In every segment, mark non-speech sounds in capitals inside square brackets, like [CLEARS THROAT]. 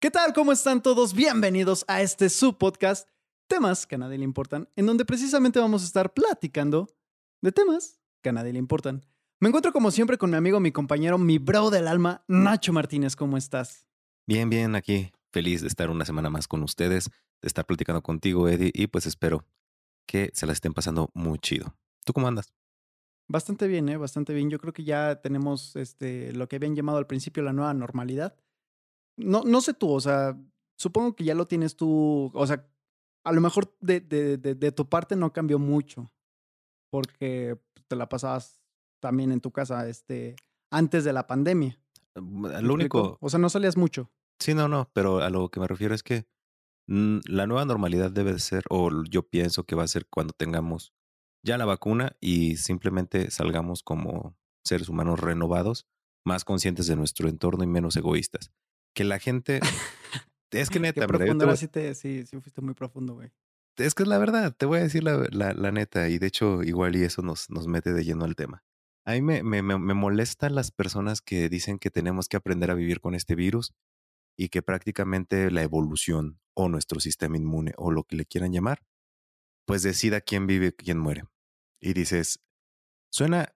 ¿Qué tal? ¿Cómo están todos? Bienvenidos a este subpodcast, temas que a nadie le importan, en donde precisamente vamos a estar platicando de temas que a nadie le importan. Me encuentro como siempre con mi amigo, mi compañero, mi bro del alma, Nacho Martínez. ¿Cómo estás? Bien, bien, aquí feliz de estar una semana más con ustedes, de estar platicando contigo, Eddie, y pues espero que se la estén pasando muy chido. ¿Tú cómo andas? Bastante bien, ¿eh? Bastante bien. Yo creo que ya tenemos este, lo que habían llamado al principio la nueva normalidad. No, no sé tú, o sea, supongo que ya lo tienes tú, o sea, a lo mejor de, de, de, de tu parte no cambió mucho, porque te la pasabas también en tu casa este, antes de la pandemia. Mm, Lo único, O sea, no salías mucho. sí, no, no, pero a lo que me refiero es que mm, la nueva normalidad debe de ser, o yo pienso que va a ser cuando tengamos ya la vacuna y simplemente salgamos como seres humanos renovados, más conscientes de nuestro entorno y menos egoístas. Que la gente, [LAUGHS] es que Qué neta, yo profundo, te voy- sí, te, sí, sí fuiste muy profundo, güey. es que es la verdad, te voy a decir la, la- la neta, y de hecho igual y eso nos, nos mete de lleno al tema. A mí me, me, me, me molestan las personas que dicen que tenemos que aprender a vivir con este virus y que prácticamente la evolución o nuestro sistema inmune o lo que le quieran llamar, pues decida quién vive quién muere. Y dices, suena,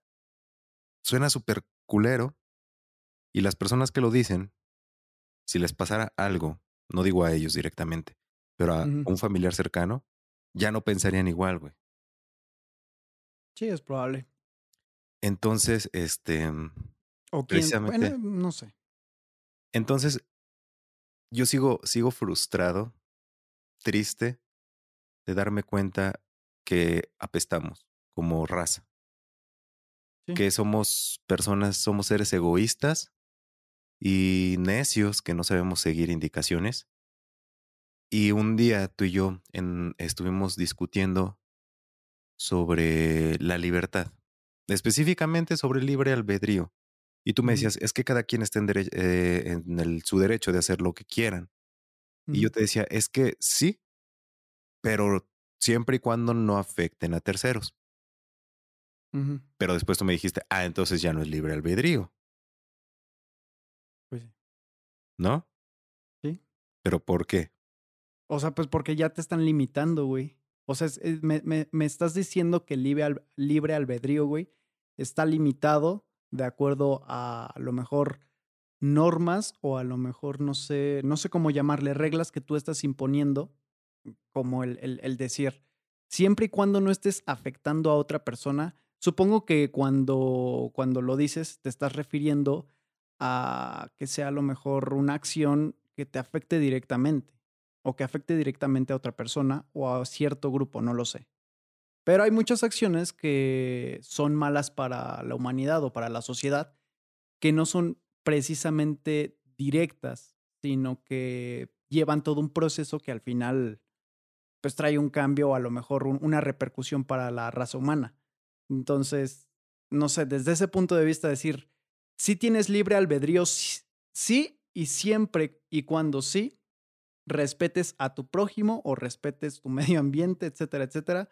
suena súper culero y las personas que lo dicen, si les pasara algo, no digo a ellos directamente, pero a un familiar cercano, ya no pensarían igual, güey. Sí, es probable. Entonces, este, O quién, precisamente, bueno, no sé. entonces yo sigo, sigo frustrado, triste de darme cuenta que apestamos como raza, Sí. que somos personas, somos seres egoístas y necios que no sabemos seguir indicaciones. Y un día tú y yo en- estuvimos discutiendo sobre la libertad, específicamente sobre el libre albedrío. Y tú me decías, es que cada quien está en, dere- eh, en el- su derecho de hacer lo que quieran. Y yo te decía, es que sí, pero siempre y cuando no afecten a terceros. Pero después tú me dijiste, ah, entonces ya no es libre albedrío, ¿no? Sí. ¿Pero por qué? O sea, pues porque ya te están limitando, güey. O sea, es- es- me, me- me estás diciendo que el libre, al- libre albedrío, güey, está limitado de acuerdo a, a lo mejor normas o a lo mejor no sé, no sé cómo llamarle, reglas que tú estás imponiendo, como el, el, el decir, siempre y cuando no estés afectando a otra persona, supongo que cuando, cuando lo dices te estás refiriendo a que sea a lo mejor una acción que te afecte directamente o que afecte directamente a otra persona o a cierto grupo, no lo sé. Pero hay muchas acciones que son malas para la humanidad o para la sociedad que no son precisamente directas, sino que llevan todo un proceso que al final pues trae un cambio o a lo mejor un- una repercusión para la raza humana. Entonces, no sé, desde ese punto de vista decir, si tienes libre albedrío, sí, y siempre y cuando sí, respetes a tu prójimo o respetes tu [LAUGHS] medio ambiente, etcétera, etcétera.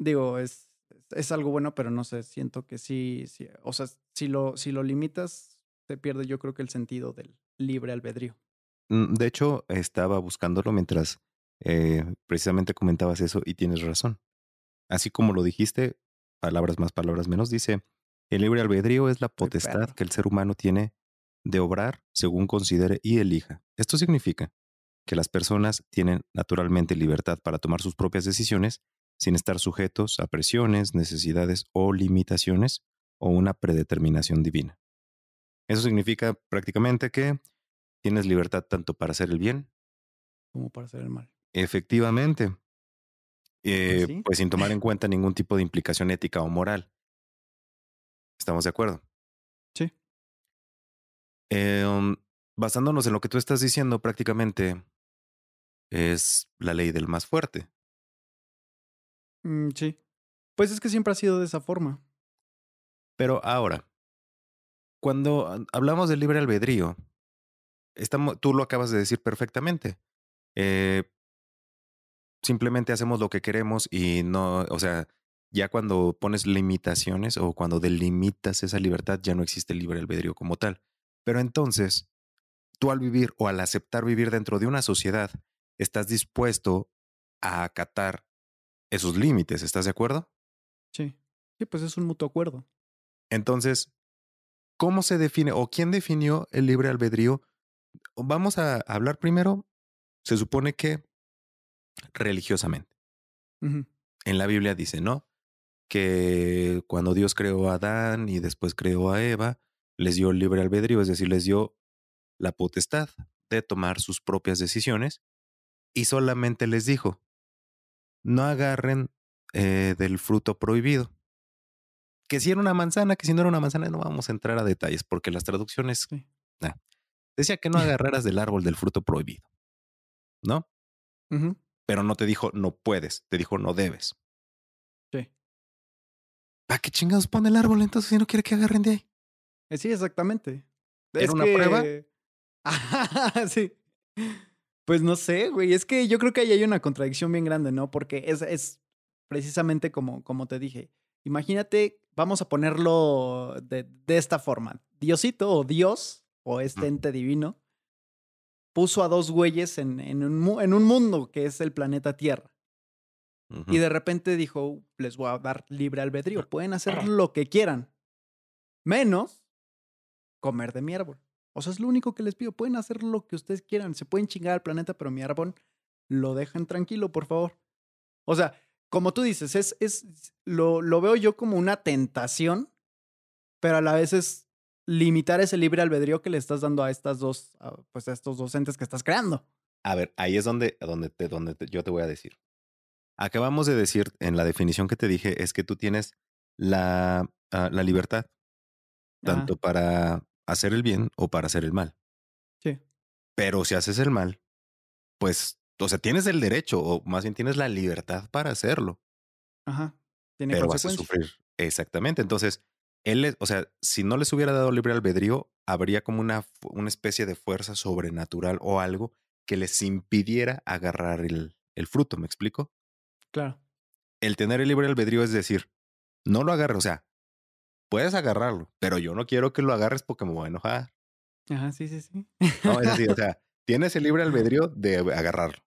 Digo, es, es algo bueno, pero no sé, siento que sí, sí o sea, si lo, si lo limitas, se pierde yo creo que el sentido del libre albedrío. Mm, De hecho, estaba buscándolo mientras eh, precisamente comentabas eso y tienes razón. Así como lo dijiste, palabras más, palabras menos, dice, el libre albedrío es la potestad que el ser humano tiene de obrar según considere y elija. Esto significa que las personas tienen naturalmente libertad para tomar sus propias decisiones sin estar sujetos a presiones, necesidades o limitaciones o una predeterminación divina. Eso significa prácticamente que tienes libertad tanto para hacer el bien, como para hacer el mal. efectivamente, eh, sí. pues sin tomar en cuenta ningún tipo de implicación ética o moral. ¿Estamos de acuerdo? Sí. Eh, um, basándonos en lo que tú estás diciendo, prácticamente es la ley del más fuerte. Mm, sí. Pues es que siempre ha sido de esa forma. Pero ahora, cuando hablamos del libre albedrío, estamos, tú lo acabas de decir perfectamente. Eh, simplemente hacemos lo que queremos y no, o sea, ya cuando pones limitaciones o cuando delimitas esa libertad, ya no existe el libre albedrío como tal. Pero entonces, tú al vivir o al aceptar vivir dentro de una sociedad, estás dispuesto a acatar esos límites, ¿estás de acuerdo? Sí. Sí, pues es un mutuo acuerdo. Entonces, ¿cómo se define o quién definió el libre albedrío? Vamos a hablar primero, se supone que religiosamente. En la Biblia dice, ¿no? Que cuando Dios creó a Adán y después creó a Eva, les dio el libre albedrío, es decir, les dio la potestad de tomar sus propias decisiones y solamente les dijo, no agarren eh, del fruto prohibido. Que si era una manzana, que si no era una manzana, no vamos a entrar a detalles porque las traducciones Sí. nah. decía que no agarraras del árbol del fruto prohibido, ¿no? Pero no te dijo no puedes, te dijo no debes. ¿Para qué chingados pone el árbol entonces si no quiere que agarren de ahí? Eh, Sí, exactamente. ¿Era Es una prueba? que- [LAUGHS] Ajá, sí. Pues no sé, güey. Es que yo creo que ahí hay una contradicción bien grande, ¿no? Porque es, es precisamente como, como te dije. Imagínate, vamos a ponerlo de, de esta forma. Diosito o Dios o este ente divino puso a dos güeyes en, en un, en un mundo que es el planeta Tierra. Y de repente dijo, les voy a dar libre albedrío, pueden hacer lo que quieran, menos comer de mi árbol. O sea, es lo único que les pido, pueden hacer lo que ustedes quieran, se pueden chingar al planeta, pero mi árbol lo dejan tranquilo, por favor. O sea, como tú dices, es, es, lo, lo veo yo como una tentación, pero a la vez es limitar ese libre albedrío que le estás dando a estas dos, a, pues a estos docentes que estás creando. A ver, ahí es donde, donde, te, donde te- yo te voy a decir. Acabamos de decir en la definición que te dije es que tú tienes la, ah, la libertad Ajá, tanto para hacer el bien o para hacer el mal. sí. Pero si haces el mal, pues, o sea, tienes el derecho o más bien tienes la libertad para hacerlo, Ajá. Tiene pero vas a sufrir. Exactamente. Entonces, él, o sea, si no les hubiera dado libre albedrío, habría como una, una especie de fuerza sobrenatural o algo que les impidiera agarrar el, el fruto. ¿Me explico? Claro. el tener el libre albedrío es decir, no lo agarres, o sea, puedes agarrarlo, pero yo no quiero que lo agarres porque me voy a enojar. Ajá, sí, sí, sí. No, es así, o sea, [LAUGHS] tienes el libre albedrío de agarrarlo,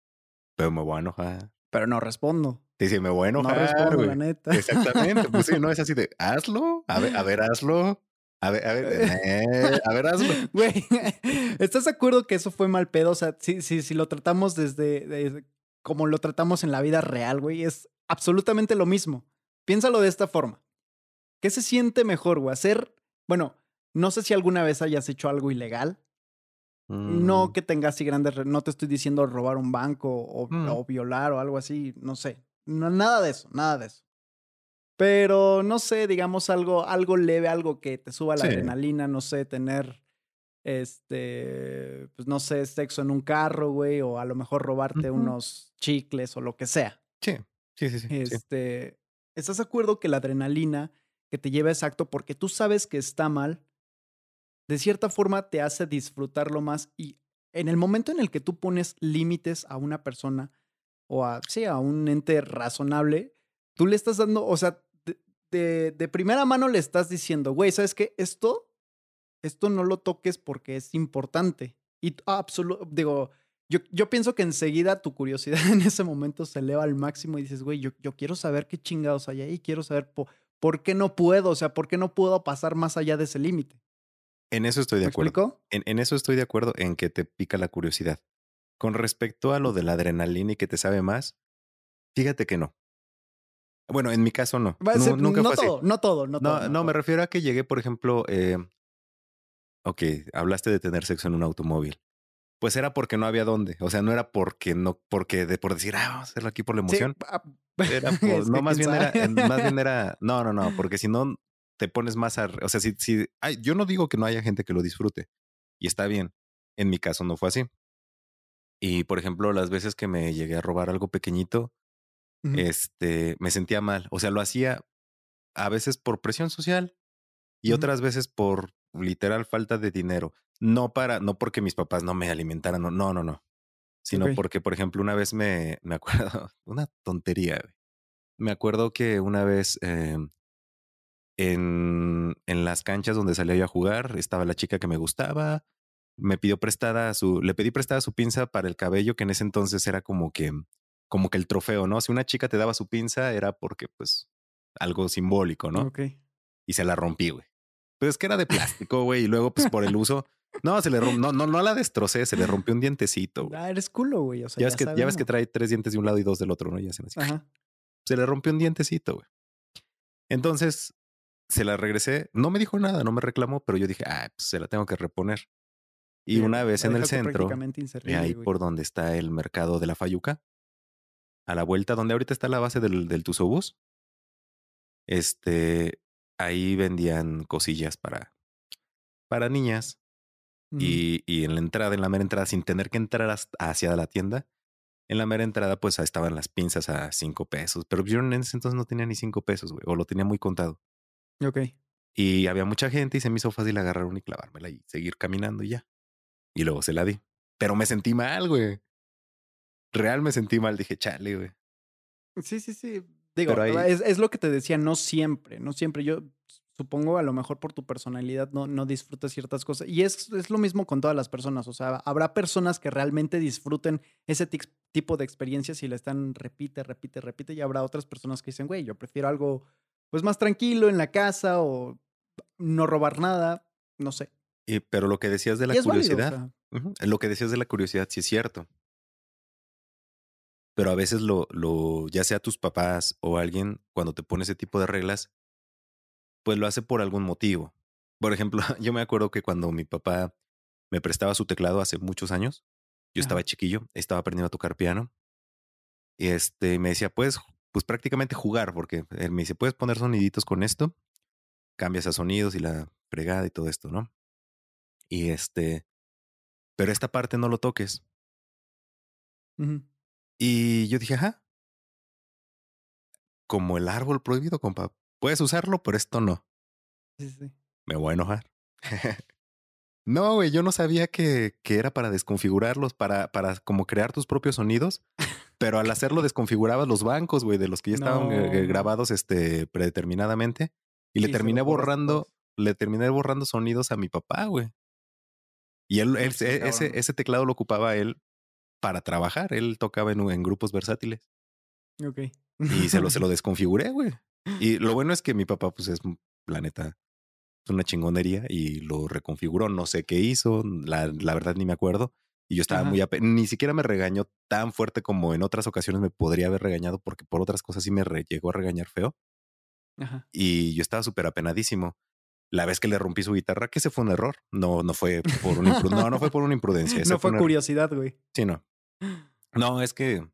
pero me voy a enojar. Pero no respondo. Sí, sí, me voy a No enojar, respondo, güey. la neta. Exactamente, pues sí, no es así de, hazlo, a ver, a ver, [LAUGHS] hazlo, a ver, a ver, eh, a ver, hazlo. Güey, [LAUGHS] ¿estás de acuerdo que eso fue mal pedo? O sea, si, si, si lo tratamos desde, desde como lo tratamos en la vida real, güey, es absolutamente lo mismo. Piénsalo de esta forma. ¿Qué se siente mejor, güey? Hacer, bueno, no sé si alguna vez hayas hecho algo ilegal. No Mm, que tengas así grandes, no te estoy diciendo robar un banco o, Mm. o violar o algo así, no sé. No, nada de eso, nada de eso. Pero no sé, digamos algo, algo leve, algo que te suba la Sí. adrenalina, no sé, tener este, pues no sé, sexo en un carro, güey, o a lo mejor robarte unos chicles o lo que sea. Sí, sí, sí, sí. sí. Este, ¿estás de acuerdo que la adrenalina que te lleva a ese acto porque tú sabes que está mal, de cierta forma te hace disfrutarlo más y en el momento en el que tú pones límites a una persona o a, sí, a un ente razonable, tú le estás dando, o sea, de, de- de primera mano le estás diciendo, güey, ¿sabes qué? Esto, esto no lo toques porque es importante. Y absoluto, digo, yo, yo pienso que enseguida tu curiosidad [LAUGHS] en ese momento se eleva al máximo y dices, güey, yo, yo quiero saber qué chingados hay ahí, quiero saber po- por qué no puedo, o sea, por qué no puedo pasar más allá de ese límite. En eso estoy de ¿Me acuerdo. explico? En, en eso estoy de acuerdo en que te pica la curiosidad. Con respecto a lo de la adrenalina y que te sabe más, fíjate que no. Bueno, en mi caso no. Va a Nu- ser- nunca no fue así. todo, no todo, no, No, todo. no, me refiero a que llegué, por ejemplo, eh, ok, hablaste de tener sexo en un automóvil. Pues era porque no había dónde. O sea, no era porque no, porque de por decir, ah, vamos a hacerlo aquí por la emoción. Era [LAUGHS] por- es no, más bien era, sabe. más bien [LAUGHS] era, no, no, no, porque si no te pones más a, o sea, si, si, ay, yo no digo que no haya gente que lo disfrute y está bien. En mi caso no fue así. Y por ejemplo, las veces que me llegué a robar algo pequeñito, este, me sentía mal. O sea, lo hacía a veces por presión social y otras veces por literal falta de dinero. No para, no porque mis papás no me alimentaran, no, no, no, no. Sino porque, por ejemplo, una vez me, me acuerdo, [LAUGHS] una tontería, güey. Me acuerdo que una vez eh, en, en las canchas donde salía yo a jugar, estaba la chica que me gustaba me pidió prestada su, le pedí prestada su pinza para el cabello, que en ese entonces era como que, como que el trofeo, ¿no? Si una chica te daba su pinza era porque, pues, algo simbólico, ¿no? Ok. Y se la rompí, güey. Pues es que era de plástico, güey, y luego, pues, por el [LAUGHS] uso, no, se le romp, no, no, no la destrocé, se le rompió un dientecito, güey. Ah, eres culo, güey. O sea, ya, ves que, ya ves que trae tres dientes de un lado y dos del otro, ¿no? Ya se me así. Ajá. Se le rompió un dientecito, güey. Entonces, se la regresé. No me dijo nada, no me reclamó, pero yo dije, ah, pues se la tengo que reponer. Y una vez en el centro, de inservible, ahí por donde está el mercado de la Fayuca, a la vuelta donde ahorita está la base del, del Tusobús, este, ahí vendían cosillas para, para niñas. Ujú. Y, y en la entrada, en la mera entrada, sin tener que entrar hacia la tienda, en la mera entrada, pues ahí estaban las pinzas a cinco pesos. Pero yo en ese entonces no tenía ni cinco pesos, güey, o lo tenía muy contado. Ok. Y había mucha gente y se me hizo fácil agarrar una y clavármela y seguir caminando y ya. Y luego se la di. Pero me sentí mal, güey. Real me sentí mal. Dije, chale, güey. Sí, sí, sí. Digo, Pero ahí- es, es lo que te decía, no siempre, no siempre. Yo supongo a lo mejor por tu personalidad no, no disfrutas ciertas cosas. Y es, es lo mismo con todas las personas. O sea, habrá personas que realmente disfruten ese tipo de experiencias y le están repite, repite, repite. Y habrá otras personas que dicen, güey, yo prefiero algo pues más tranquilo en la casa o no robar nada, no sé. Y, pero lo que decías de la válido, o curiosidad, lo que decías de la curiosidad sí es cierto. Pero a veces lo, lo, ya sea tus papás o alguien, cuando te pone ese tipo de reglas, pues lo hace por algún motivo. Por ejemplo, [LAUGHS] yo me acuerdo que cuando mi papá me prestaba su teclado hace muchos años, yo estaba chiquillo, estaba aprendiendo a tocar piano. Y este me decía, pues, pues prácticamente jugar, porque él me dice, puedes poner soniditos con esto, cambias a sonidos y la fregada y todo esto, ¿no? Y este, pero esta parte no lo toques. Y yo dije, ajá, como el árbol prohibido, compa. Puedes usarlo, pero esto no. Sí, sí. Me voy a enojar. [LAUGHS] no, güey, yo no sabía que, que era para desconfigurarlos, para, para como crear tus propios sonidos. Pero al hacerlo [LAUGHS] desconfigurabas los bancos, güey, de los que ya estaban No. grabados este, predeterminadamente. Y le Y terminé borrando, le terminé borrando sonidos a mi papá, güey. Y él, él- e- ese, ese teclado lo ocupaba él para trabajar. Él tocaba en, en grupos versátiles. Ok. Y se lo, se lo [LAUGHS] desconfiguré, güey. Y lo bueno es que mi papá, pues es, la neta, es una chingonería y lo reconfiguró. No sé qué hizo, la, la verdad ni me acuerdo. Y yo estaba Ajá. muy... Ni siquiera me regañó tan fuerte como en otras ocasiones me podría haber regañado porque por otras cosas sí me llegó a regañar feo. Ajá. Y yo estaba súper apenadísimo. La vez que le rompí su guitarra, que ese fue un error. No, no fue por una impru- no, no fue por una imprudencia. [LAUGHS] No fue curiosidad, güey. Sí, no. No, es que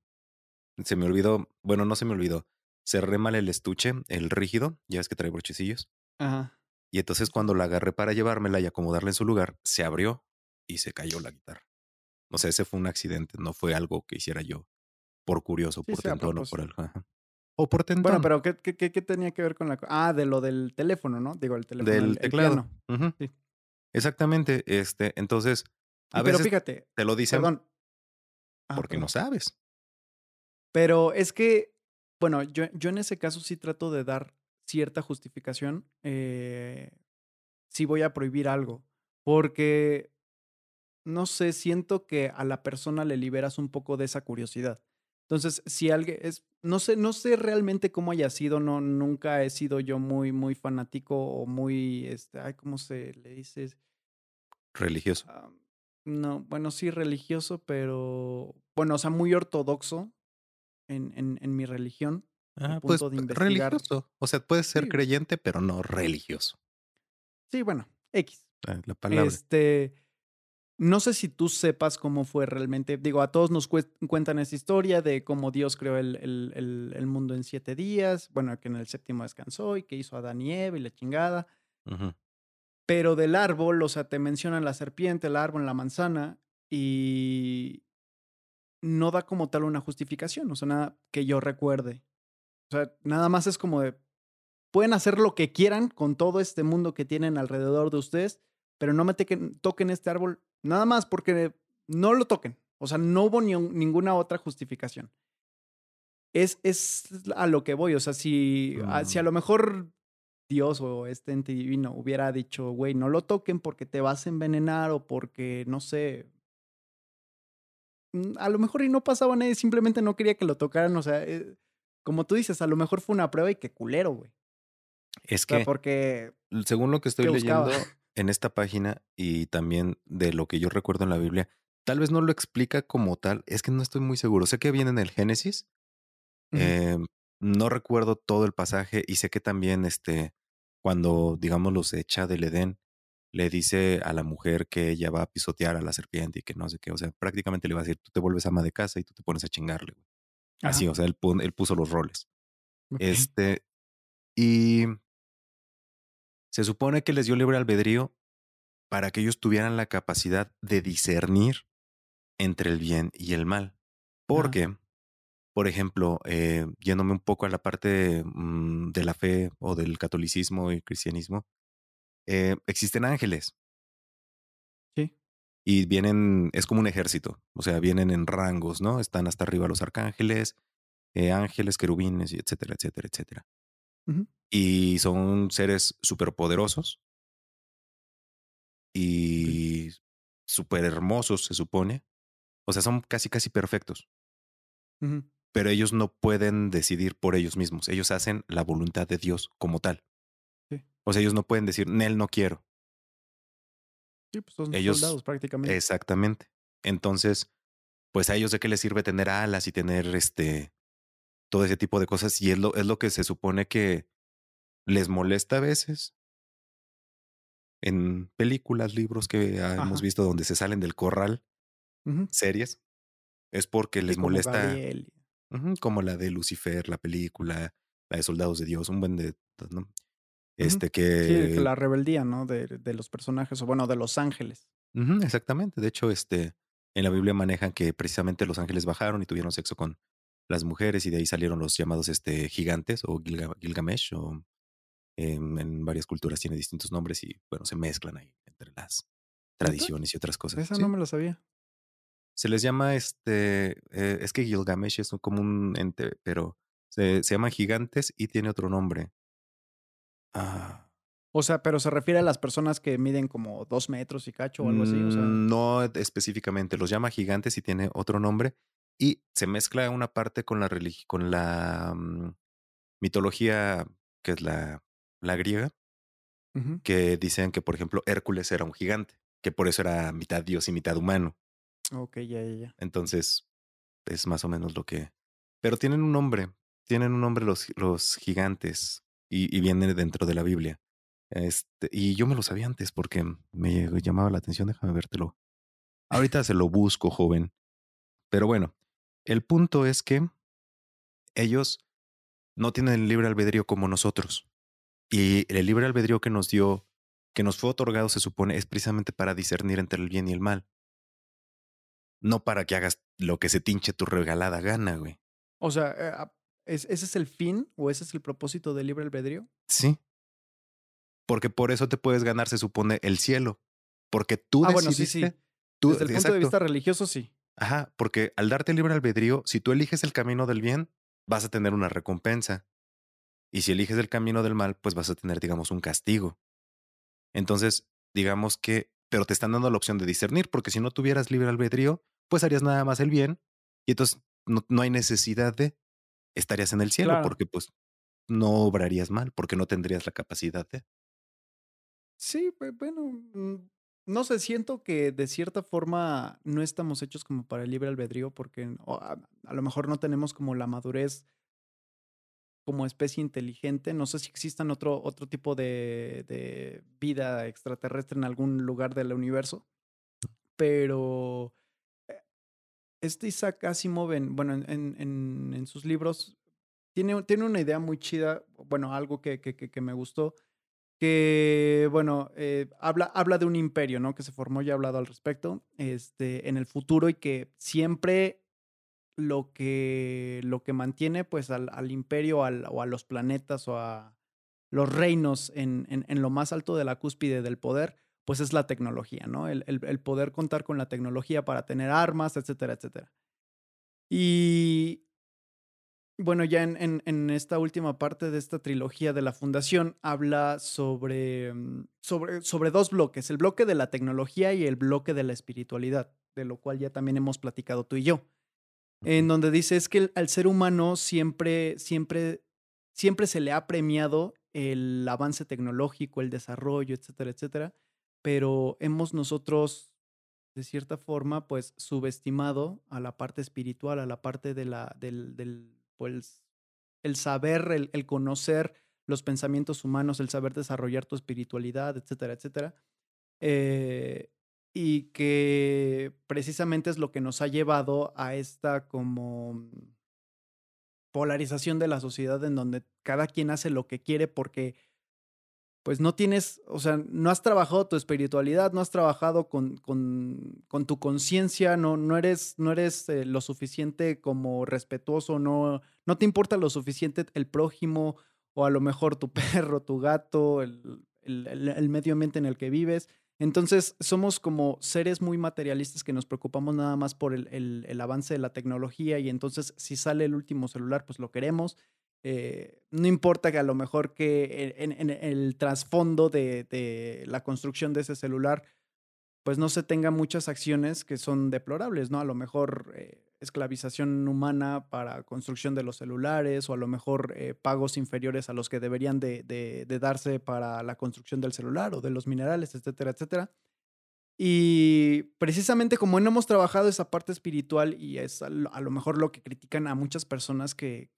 se me olvidó, bueno, no se me olvidó. Cerré mal el estuche, el rígido, ya es que trae brochecillos. Ajá. Y entonces cuando la agarré para llevármela y acomodarla en su lugar, se abrió y se cayó la guitarra. O sea, ese fue un accidente, no fue algo que hiciera yo por curioso, Sí, por tentón o por algo. O por tentón. Bueno, pero ¿qué, qué, qué, tenía que ver con la... Ah, de lo del teléfono, ¿no? Digo, el teléfono, del el, el teclado. Sí. Exactamente. Este, entonces, a Y pero veces fíjate, te lo dicen perdón. Ah, porque no sabes. Pero es que, bueno, yo, yo en ese caso sí trato de dar cierta justificación eh, si voy a prohibir algo. Porque, no sé, siento que a la persona le liberas un poco de esa curiosidad. Entonces, si alguien es, no sé, no sé realmente cómo haya sido, no, nunca he sido yo muy, muy fanático o muy, este, ay, ¿cómo se le dice? Religioso. Ah, no, bueno, sí religioso, pero, bueno, o sea, muy ortodoxo en, en, en mi religión. Ah, pues de investigar. religioso. O sea, puedes ser Sí. creyente, pero no religioso. Sí, bueno, X. Ah, La palabra. Este, no sé si tú sepas cómo fue realmente. Digo, a todos nos cue- cuentan esa historia de cómo Dios creó el, el- el- el mundo en siete días. Bueno, que en el séptimo descansó y que hizo a Adán y Eva y la chingada. Pero del árbol, o sea, te mencionan la serpiente, el árbol, la manzana y no da como tal una justificación. O sea, nada que yo recuerde. O sea, nada más es como de. Pueden hacer lo que quieran con todo este mundo que tienen alrededor de ustedes, pero no me tequen- toquen este árbol nada más porque no lo toquen. O sea, no hubo ni un- ninguna otra justificación. Es, es a lo que voy. O sea, si, a, si a Mm. lo mejor Dios o este ente divino hubiera dicho, güey, no lo toquen porque te vas a envenenar o porque, no sé, mm, a lo mejor y no pasaba nada, simplemente no quería que lo tocaran, o sea, eh, como tú dices, a lo mejor fue una prueba y qué culero, güey. Es O sea, que, porque, según lo que estoy ¿qué buscaba? En esta página y también de lo que yo recuerdo en la Biblia, tal vez no lo explica como tal, es que no estoy muy seguro. Sé que viene en el Génesis, eh, no recuerdo todo el pasaje y sé que también este, cuando, digamos, los echa del Edén, le dice a la mujer que ella va a pisotear a la serpiente y que no sé qué, o sea, prácticamente le va a decir, tú te vuelves ama de casa y tú te pones a chingarle. güey". Así, o sea, él, puso los roles. Este, y se supone que les dio libre albedrío para que ellos tuvieran la capacidad de discernir entre el bien y el mal. Porque, por ejemplo, eh, yéndome un poco a la parte mm, de la fe o del catolicismo y cristianismo, eh, existen ángeles sí. y vienen, es como un ejército, o sea, vienen en rangos, ¿no? Están hasta arriba los arcángeles, eh, ángeles, querubines, y etcétera, etcétera, Y son seres superpoderosos y súper hermosos, se supone. O sea, son casi, casi perfectos. pero ellos no pueden decidir por ellos mismos. Ellos hacen la voluntad de Dios como tal. sí. O sea, ellos no pueden decir, Nel, no quiero. Sí, pues son Ellos, soldados prácticamente. exactamente. Entonces, pues a ellos de qué les sirve tener alas y tener este, todo ese tipo de cosas. Y es lo, es lo que se supone que les molesta a veces en películas, libros que hemos visto donde se salen del corral, series. Es porque sí, les como molesta, como la de Lucifer, la película, la de Soldados de Dios, un buen de. Este Sí, que que la rebeldía, ¿no? De, de los personajes, o bueno, de los ángeles. Exactamente. De hecho, este, en la Biblia manejan que precisamente los ángeles bajaron y tuvieron sexo con las mujeres y de ahí salieron los llamados este, gigantes o Gilga- Gilgamesh o em, en varias culturas tiene distintos nombres y bueno, se mezclan ahí entre las tradiciones y otras cosas. Esa no me la sabía. Se les llama este, eh, es que Gilgamesh es un- como un ente, pero se, se llaman gigantes y tiene otro nombre. Ah, O sea, pero se refiere a las personas que miden como dos metros y cacho o algo así. O sea, Mm, No específicamente, los llama gigantes y tiene otro nombre. Y se mezcla una parte con la con la mm, mitología que es la, la griega, que dicen que, por ejemplo, Hércules era un gigante, que por eso era mitad dios y mitad humano. ok, ya, ya, ya. Entonces, es más o menos lo que. Pero tienen un nombre, tienen un nombre los, los gigantes y, y vienen dentro de la Biblia. Este, y yo me lo sabía antes porque me llamaba la atención. Déjame vértelo. Ahorita se lo busco, joven. Pero bueno, el punto es que ellos no tienen el libre albedrío como nosotros. Y el libre albedrío que nos dio, que nos fue otorgado, se supone, es precisamente para discernir entre el bien y el mal. No para que hagas lo que se tinche tu regalada gana, güey. O sea, eh, ah, ¿es- ¿ese es el fin o ese es el propósito del libre albedrío? Sí. Porque por eso te puedes ganar, se supone, el cielo. Porque tú Ah, bueno, sí, sí. Tú, Desde el punto de vista religioso, sí. Ajá, porque al darte libre albedrío, si tú eliges el camino del bien, vas a tener una recompensa. Y si eliges el camino del mal, pues vas a tener, digamos, un castigo. Entonces, digamos que, pero te están dando la opción de discernir, porque si no tuvieras libre albedrío, pues harías nada más el bien y entonces no, no hay necesidad de, estarías en el cielo, Claro. porque pues no obrarías mal, porque no tendrías la capacidad de. Sí, bueno, mm, no sé, siento que de cierta forma no estamos hechos como para el libre albedrío porque a, lo mejor no tenemos como la madurez como especie inteligente. No sé si existan otro, otro tipo de, vida extraterrestre en algún lugar del universo, pero eh, este Isaac Asimov, en, bueno, en, en- en- sus libros, tiene, tiene una idea muy chida, bueno, algo que, que- que me gustó, que, bueno, eh, habla, habla de un imperio, ¿no? Que se formó, ya he hablado al respecto, este, en el futuro y que siempre lo que, lo que mantiene, pues, al, al imperio al- o a los planetas o a los reinos en, en, en lo más alto de la cúspide del poder, pues es la tecnología, ¿no? El, el- el poder contar con la tecnología para tener armas, etcétera, etcétera. Y Bueno, ya en, en, en, esta última parte de esta trilogía de la Fundación habla sobre, mm, sobre, sobre dos bloques, el bloque de la tecnología y el bloque de la espiritualidad, de lo cual ya también hemos platicado tú y yo, en donde dice es que al ser humano siempre, siempre, siempre se le ha premiado el avance tecnológico, el desarrollo, etcétera, etcétera, pero hemos nosotros de cierta forma, pues subestimado a la parte espiritual, a la parte de la, del, del pues, el saber, el, conocer los pensamientos humanos, el saber desarrollar tu espiritualidad, etcétera, etcétera. Eh, y que precisamente es lo que nos ha llevado a esta como polarización de la sociedad en donde cada quien hace lo que quiere porque pues no tienes, o sea, no has trabajado tu espiritualidad, no has trabajado con, con, tu conciencia, no, no eres, no eres eh, lo suficiente como respetuoso, no, no te importa lo suficiente el prójimo o a lo mejor tu [LAUGHS] perro, tu gato, el, el, el, medio ambiente en el que vives. Entonces somos como seres muy materialistas que nos preocupamos nada más por el, el avance de la tecnología y entonces si sale el último celular, pues lo queremos eh, no importa que a lo mejor que en, el trasfondo de, la construcción de ese celular, pues no se tenga muchas acciones que son deplorables, ¿no? A lo mejor eh, esclavización humana para construcción de los celulares o a lo mejor eh, pagos inferiores a los que deberían de, darse para la construcción del celular o de los minerales, etcétera, etcétera. Y precisamente como no hemos trabajado esa parte espiritual y es a lo mejor lo que critican a muchas personas que,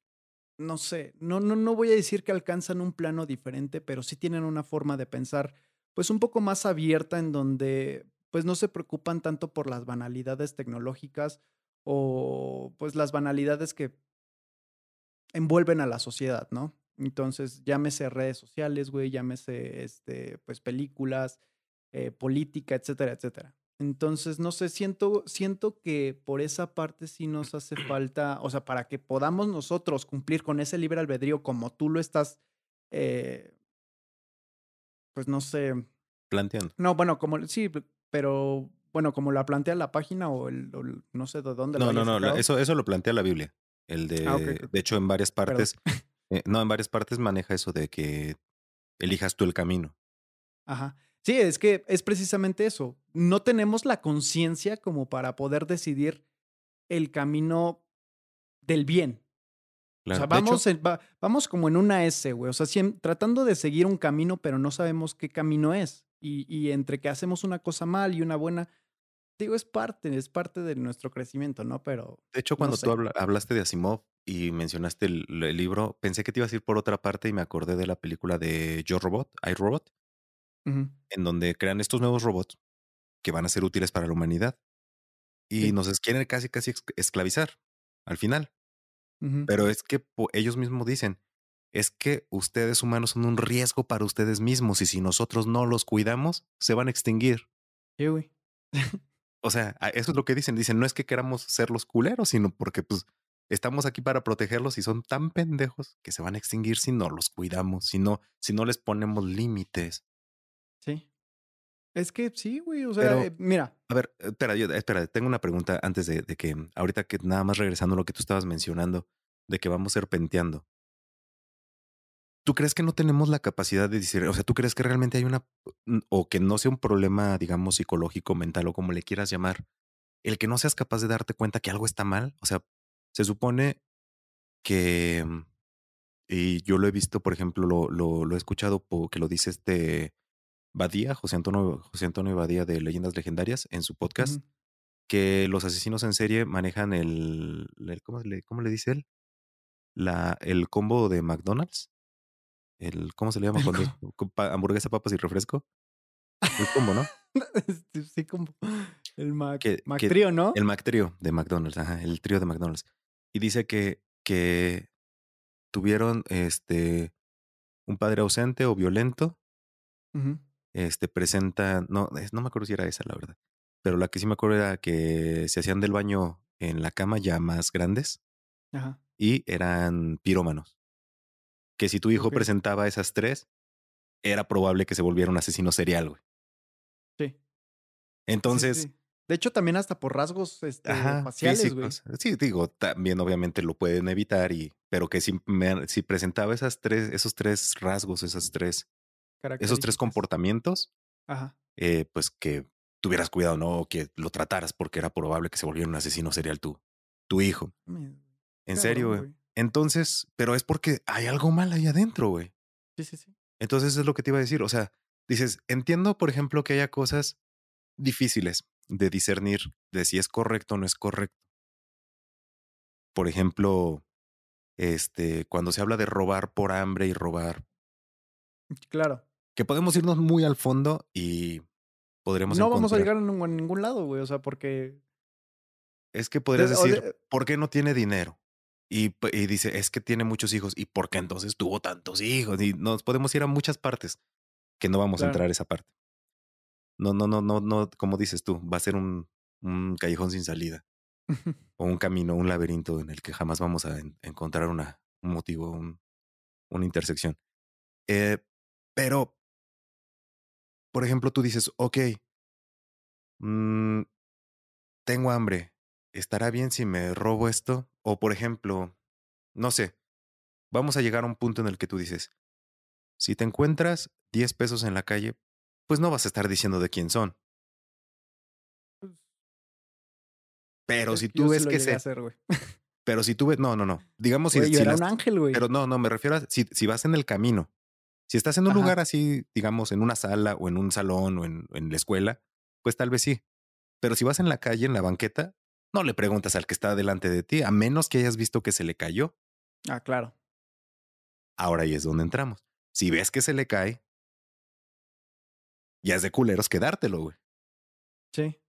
no sé, no, no, no voy a decir que alcanzan un plano diferente, pero sí tienen una forma de pensar pues un poco más abierta en donde pues no se preocupan tanto por las banalidades tecnológicas o pues las banalidades que envuelven a la sociedad, ¿no? Entonces, llámese redes sociales, güey, llámese este, pues películas, eh, política, etcétera, etcétera. Entonces, no sé, siento, siento que por esa parte sí nos hace falta, o sea, para que podamos nosotros cumplir con ese libre albedrío como tú lo estás, eh, pues no sé. Planteando. No, bueno, como, sí, pero bueno, como la plantea la página o el, no sé de dónde. No, no, no, eso, eso lo plantea la Biblia. El de, ah, de hecho, en varias partes, eh, no, en varias partes maneja eso de que elijas tú el camino. Ajá. Sí, es que es precisamente eso. No tenemos la conciencia como para poder decidir el camino del bien. O sea, vamos, vamos como en una S, güey. O sea, tratando de seguir un camino, pero no sabemos qué camino es. Y, y, entre que hacemos una cosa mal y una buena, digo, es parte, es parte de nuestro crecimiento, ¿no? Pero. De hecho, cuando tú hablaste de Asimov y mencionaste el, libro, pensé que te ibas a ir por otra parte y me acordé de la película de Yo Robot, en donde crean estos nuevos robots que van a ser útiles para la humanidad y nos quieren casi, casi esclavizar al final. Pero es que ellos mismos dicen, es que ustedes humanos son un riesgo para ustedes mismos y si nosotros no los cuidamos, se van a extinguir. o sea, eso es lo [LAUGHS] que dicen. Dicen, no es que queramos ser los culeros, sino porque pues estamos aquí para protegerlos y son tan pendejos que se van a extinguir si no los cuidamos, si no, si no les ponemos límites. Sí. Es que sí, güey. O sea, eh, mira. A ver, espera, espera, tengo una pregunta antes de, que ahorita que nada más regresando a lo que tú estabas mencionando, de que vamos serpenteando. ¿Tú crees que no tenemos la capacidad de decir, o sea, tú crees que realmente hay una, o que no sea un problema, digamos, psicológico, mental o como le quieras llamar, el que no seas capaz de darte cuenta que algo está mal? O sea, se supone que, y yo lo he visto, por ejemplo, lo, lo, lo he escuchado que lo dice este Badía, José Antonio, José Antonio Badía de Leyendas Legendarias, en su podcast, que los asesinos en serie manejan el, ¿cómo, le, ¿cómo, le, dice él? La, el combo de McDonald's. El, ¿Cómo se le llama cuando hamburguesa, papas y refresco? El combo, ¿no? [LAUGHS] sí, como el Mac, trío, ¿no? El Mac trío de McDonald's, ajá, el trío de McDonald's. Y dice que, que tuvieron este un padre ausente o violento este, presenta, no, no me acuerdo si era esa, la verdad, pero la que sí me acuerdo era que se hacían del baño en la cama ya más grandes y eran pirómanos. Que si tu hijo presentaba esas tres, era probable que se volviera un asesino serial, güey. Sí. Entonces, De hecho, también hasta por rasgos este, faciales, güey. Sí, digo, también obviamente lo pueden evitar, y, pero que si, si presentaba esas tres, esos tres rasgos, esas tres, esos tres comportamientos, Ajá. Eh, pues que tuvieras cuidado, ¿no? que lo trataras porque era probable que se volviera un asesino serial tú, tu hijo. En serio, güey. Entonces, pero es porque hay algo mal ahí adentro, güey. Sí, sí, sí. Entonces es lo que te iba a decir. O sea, dices, entiendo, por ejemplo, que haya cosas difíciles de discernir de si es correcto o no es correcto. Por ejemplo, este, cuando se habla de robar por hambre y robar. Claro. Que podemos irnos muy al fondo y podremos. No vamos a llegar a ningún lado, güey. O sea, porque. Es que podrías decir, ¿por qué no tiene dinero? Y, y, dice, es que tiene muchos hijos. ¿Y por qué entonces tuvo tantos hijos? Y nos podemos ir a muchas partes que no vamos a entrar a esa parte. No, no, no, no, no, como dices tú, va a ser un, un callejón sin salida. [LAUGHS] o un camino, un laberinto en el que jamás vamos a encontrar una, un motivo, un, una intersección. Eh, pero, por ejemplo, tú dices, ok, mmm, tengo hambre, ¿estará bien si me robo esto? O, por ejemplo, no sé, vamos a llegar a un punto en el que tú dices, si te encuentras 10 pesos en la calle, pues no vas a estar diciendo de quién son. Pues pero si tú ves que se... pero si tú ves, no, no, no. Digamos si, yo era un ángel, güey. Pero no, no, me refiero a si, si vas en el camino. Si estás en un lugar así, digamos, en una sala o en un salón o en, en la escuela, pues tal vez sí. Pero si vas en la calle, en la banqueta, no le preguntas al que está delante de ti, a menos que hayas visto que se le cayó. Ah, claro. Ahora ahí es donde entramos. Si ves que se le cae, ya es de culeros quedártelo, güey. Sí.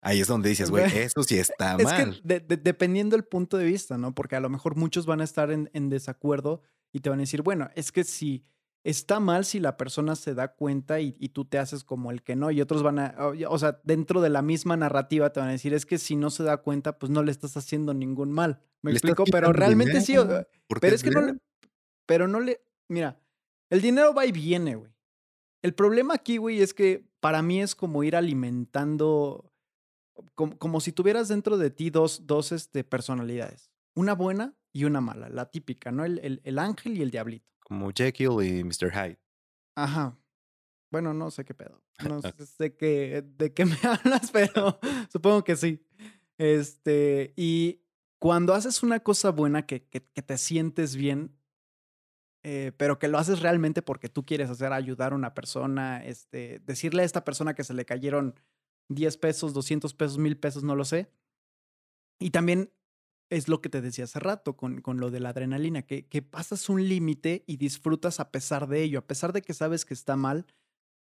Ahí es donde dices, güey, eso sí [LAUGHS] está mal. Es que dependiendo del punto de vista, ¿no? Porque a lo mejor muchos van a estar en, desacuerdo y te van a decir, bueno, es que si está mal si la persona se da cuenta y, tú te haces como el que no, y otros van a, o sea, dentro de la misma narrativa te van a decir, es que si no se da cuenta, pues no le estás haciendo ningún mal. Me explico, pero realmente sí. Pero es que no le, pero no le, mira, el dinero va y viene, güey. El problema aquí, güey, es que para mí es como ir alimentando, como, si tuvieras dentro de ti dos, dos este, personalidades. Una buena y una mala, la típica, ¿no? El, el, ángel y el diablito. Como Jekyll y Mr. Hyde. Ajá. Bueno, no sé qué pedo. No [LAUGHS] sé qué, de qué [LAUGHS] me hablas, pero supongo que sí. Este, y cuando haces una cosa buena que, que, que te sientes bien, eh, pero que lo haces realmente porque tú quieres hacer, ayudar a una persona, este, decirle a esta persona que se le cayeron 10 pesos, 200 pesos, 1000 pesos, no lo sé. Y también es lo que te decía hace rato con, con lo de la adrenalina, que, que pasas un límite y disfrutas a pesar de ello, a pesar de que sabes que está mal,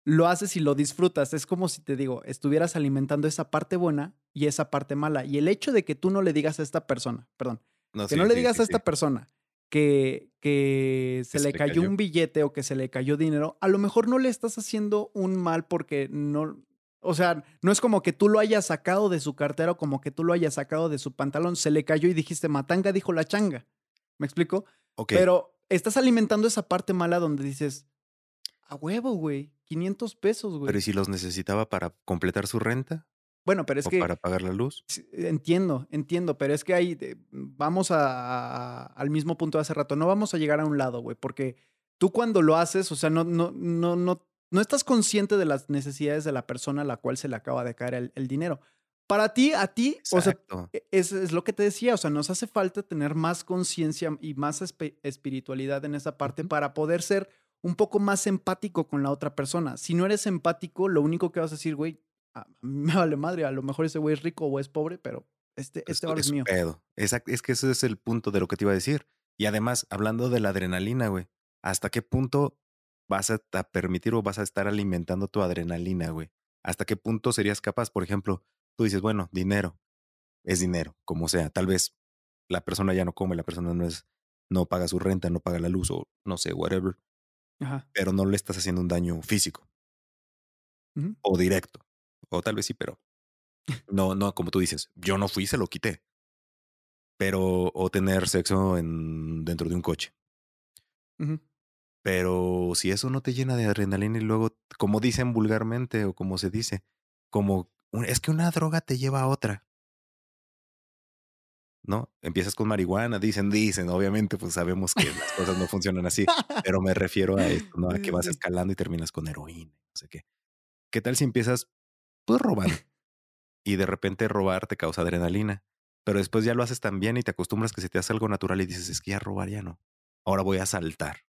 lo haces y lo disfrutas. Es como si te digo, estuvieras alimentando esa parte buena y esa parte mala. Y el hecho de que tú no le digas a esta persona, perdón, que no le digas a esta persona, que, que se, le, cayó, un billete o que se le cayó dinero, a lo mejor no le estás haciendo un mal porque no, o sea, no es como que tú lo hayas sacado de su cartera o como que tú lo hayas sacado de su pantalón, se le cayó y dijiste, Matanga dijo la changa. ¿Me explico? Pero estás alimentando esa parte mala donde dices, a huevo, güey, 500 pesos, güey. Pero ¿y si los necesitaba para completar su renta? Bueno, pero es que. Para pagar la luz. Entiendo, entiendo, pero es que ahí vamos a, al mismo punto de hace rato. No vamos a llegar a un lado, güey, porque tú cuando lo haces, o sea, no, no, no, no, no estás consciente de las necesidades de la persona a la cual se le acaba de caer el, dinero. Para ti, a ti, o sea, e, es, es, lo que te decía, o sea, nos hace falta tener más conciencia y más espiritualidad en esa parte para poder ser un poco más empático con la otra persona. Si no eres empático, lo único que vas a decir, güey, a mí me vale madre, a lo mejor ese güey es rico o es pobre, pero este, este ahora es, mío. Pedo. Exacto, es que ese es el punto de lo que te iba a decir. Y además, hablando de la adrenalina, güey, ¿hasta qué punto vas a permitir o vas a estar alimentando tu adrenalina, güey? ¿Hasta qué punto serías capaz? Por ejemplo, tú dices, bueno, dinero, es dinero, como sea. Tal vez la persona ya no come, la persona no es, no paga su renta, no paga la luz o no sé, whatever. Ajá. Pero no le estás haciendo un daño físico o directo. O tal vez sí, pero no, no, como tú dices, yo no fui, se lo quité. Pero, o tener sexo en, dentro de un coche. Pero si eso no te llena de adrenalina y luego, como dicen vulgarmente o como se dice, como es que una droga te lleva a otra. ¿no? Empiezas con marihuana, dicen, dicen, obviamente, pues sabemos que las cosas no funcionan así, pero me refiero a esto, ¿no? [LAUGHS] A que vas escalando y terminas con heroína, no sé qué. ¿Qué tal si empiezas, pues, robando? [LAUGHS] Y de repente robar te causa adrenalina, pero después ya lo haces tan bien y te acostumbras que se te hace algo natural y dices, es que ya robar ya no. Ahora voy a saltar.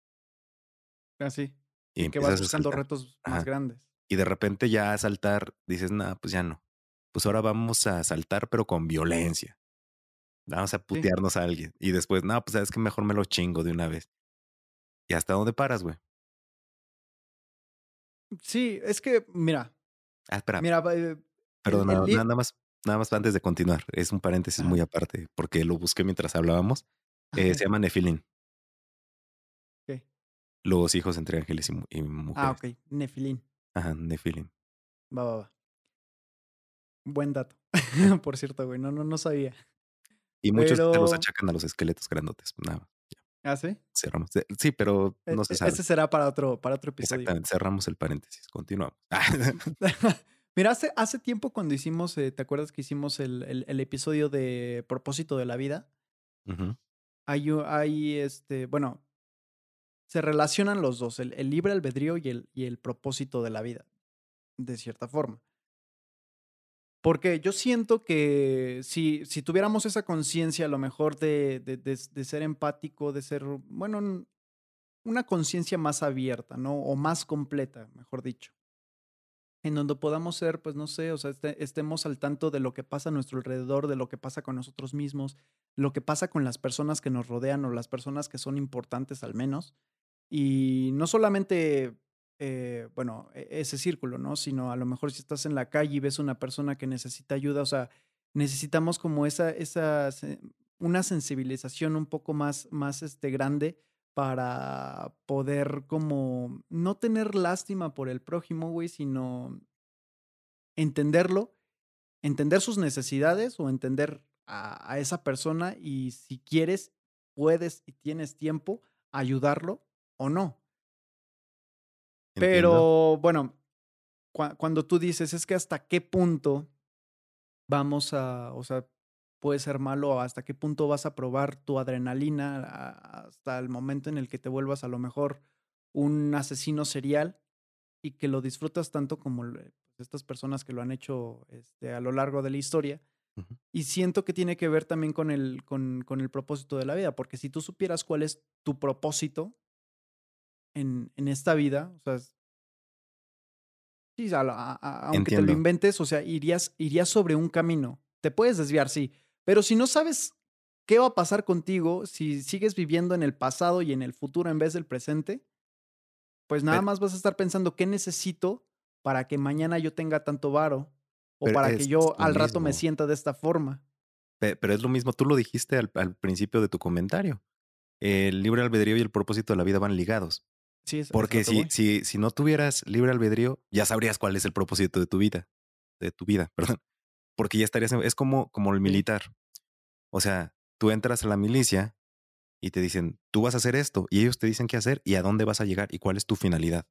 Así. Ah, y, que vas buscando retos más grandes. Y de repente ya a saltar dices, nada, pues ya no. Pues ahora vamos a saltar, pero con violencia. Vamos a putearnos a alguien. Y después, no, pues sabes que mejor me lo chingo de una vez. ¿Y hasta dónde paras, güey? Sí, es que, mira. Ah, espera. Mira, eh, Perdón, nada, más, nada más antes de continuar. Es un paréntesis muy aparte, porque lo busqué mientras hablábamos. Eh, se llama Nefilín. Los hijos entre ángeles y, y, mujeres. Ah, ok. Nefilín. Ajá, Nefilín. Va, va, va. Buen dato. [LAUGHS] Por cierto, güey. No, no, no sabía. Y muchos te los achacan a los esqueletos grandotes. Nada ¿Ah, sí? Cerramos. Sí, pero e, no se e, sabe. Ese será para otro, para otro episodio. Exactamente. Cerramos el paréntesis. Continuamos. [LAUGHS] Mira, hace, hace tiempo cuando hicimos, eh, ¿te acuerdas que hicimos el, el, episodio de Propósito de la Vida? hay, hay, este, bueno, se relacionan los dos, el, libre albedrío y el, y el propósito de la vida, de cierta forma. Porque yo siento que si, si tuviéramos esa conciencia, a lo mejor de, de, de, ser empático, de ser, bueno, una conciencia más abierta, ¿no? O más completa, mejor dicho. En donde podamos ser, pues no sé, o sea, este, estemos al tanto de lo que pasa a nuestro alrededor, de lo que pasa con nosotros mismos, lo que pasa con las personas que nos rodean o las personas que son importantes al menos. Y no solamente eh, bueno, e, ese círculo, ¿no? Sino a lo mejor si estás en la calle y ves una persona que necesita ayuda, o sea, necesitamos como esa, esa, una sensibilización un poco más, más este, grande para poder como no tener lástima por el prójimo, güey, sino entenderlo, entender sus necesidades o entender a, a esa persona y si quieres, puedes y tienes tiempo, ayudarlo o no. Pero bueno, cuando tú dices, es que hasta qué punto vamos a, o sea, puede ser malo, hasta qué punto vas a probar tu adrenalina hasta el momento en el que te vuelvas a lo mejor un asesino serial y que lo disfrutas tanto como estas personas que lo han hecho este, a lo largo de la historia. Y siento que tiene que ver también con el, con, con el propósito de la vida, porque si tú supieras cuál es tu propósito, en, en esta vida, o sea, sí, aunque te lo inventes, o sea, irías, irías sobre un camino. Te puedes desviar, sí, pero si no sabes qué va a pasar contigo, si sigues viviendo en el pasado y en el futuro en vez del presente, pues nada más vas a estar pensando qué necesito para que mañana yo tenga tanto varo o para que yo al rato me sienta de esta forma. Pero es lo mismo, tú lo dijiste al, al principio de tu comentario. El libre albedrío y el propósito de la vida van ligados. Porque si, si, si no tuvieras libre albedrío, ya sabrías cuál es el propósito de tu vida. De tu vida, [LAUGHS] perdón. Porque ya estarías. Es como, como el militar. O sea, tú entras a la milicia y te dicen, tú vas a hacer esto. Y ellos te dicen qué hacer y a dónde vas a llegar y cuál es tu finalidad.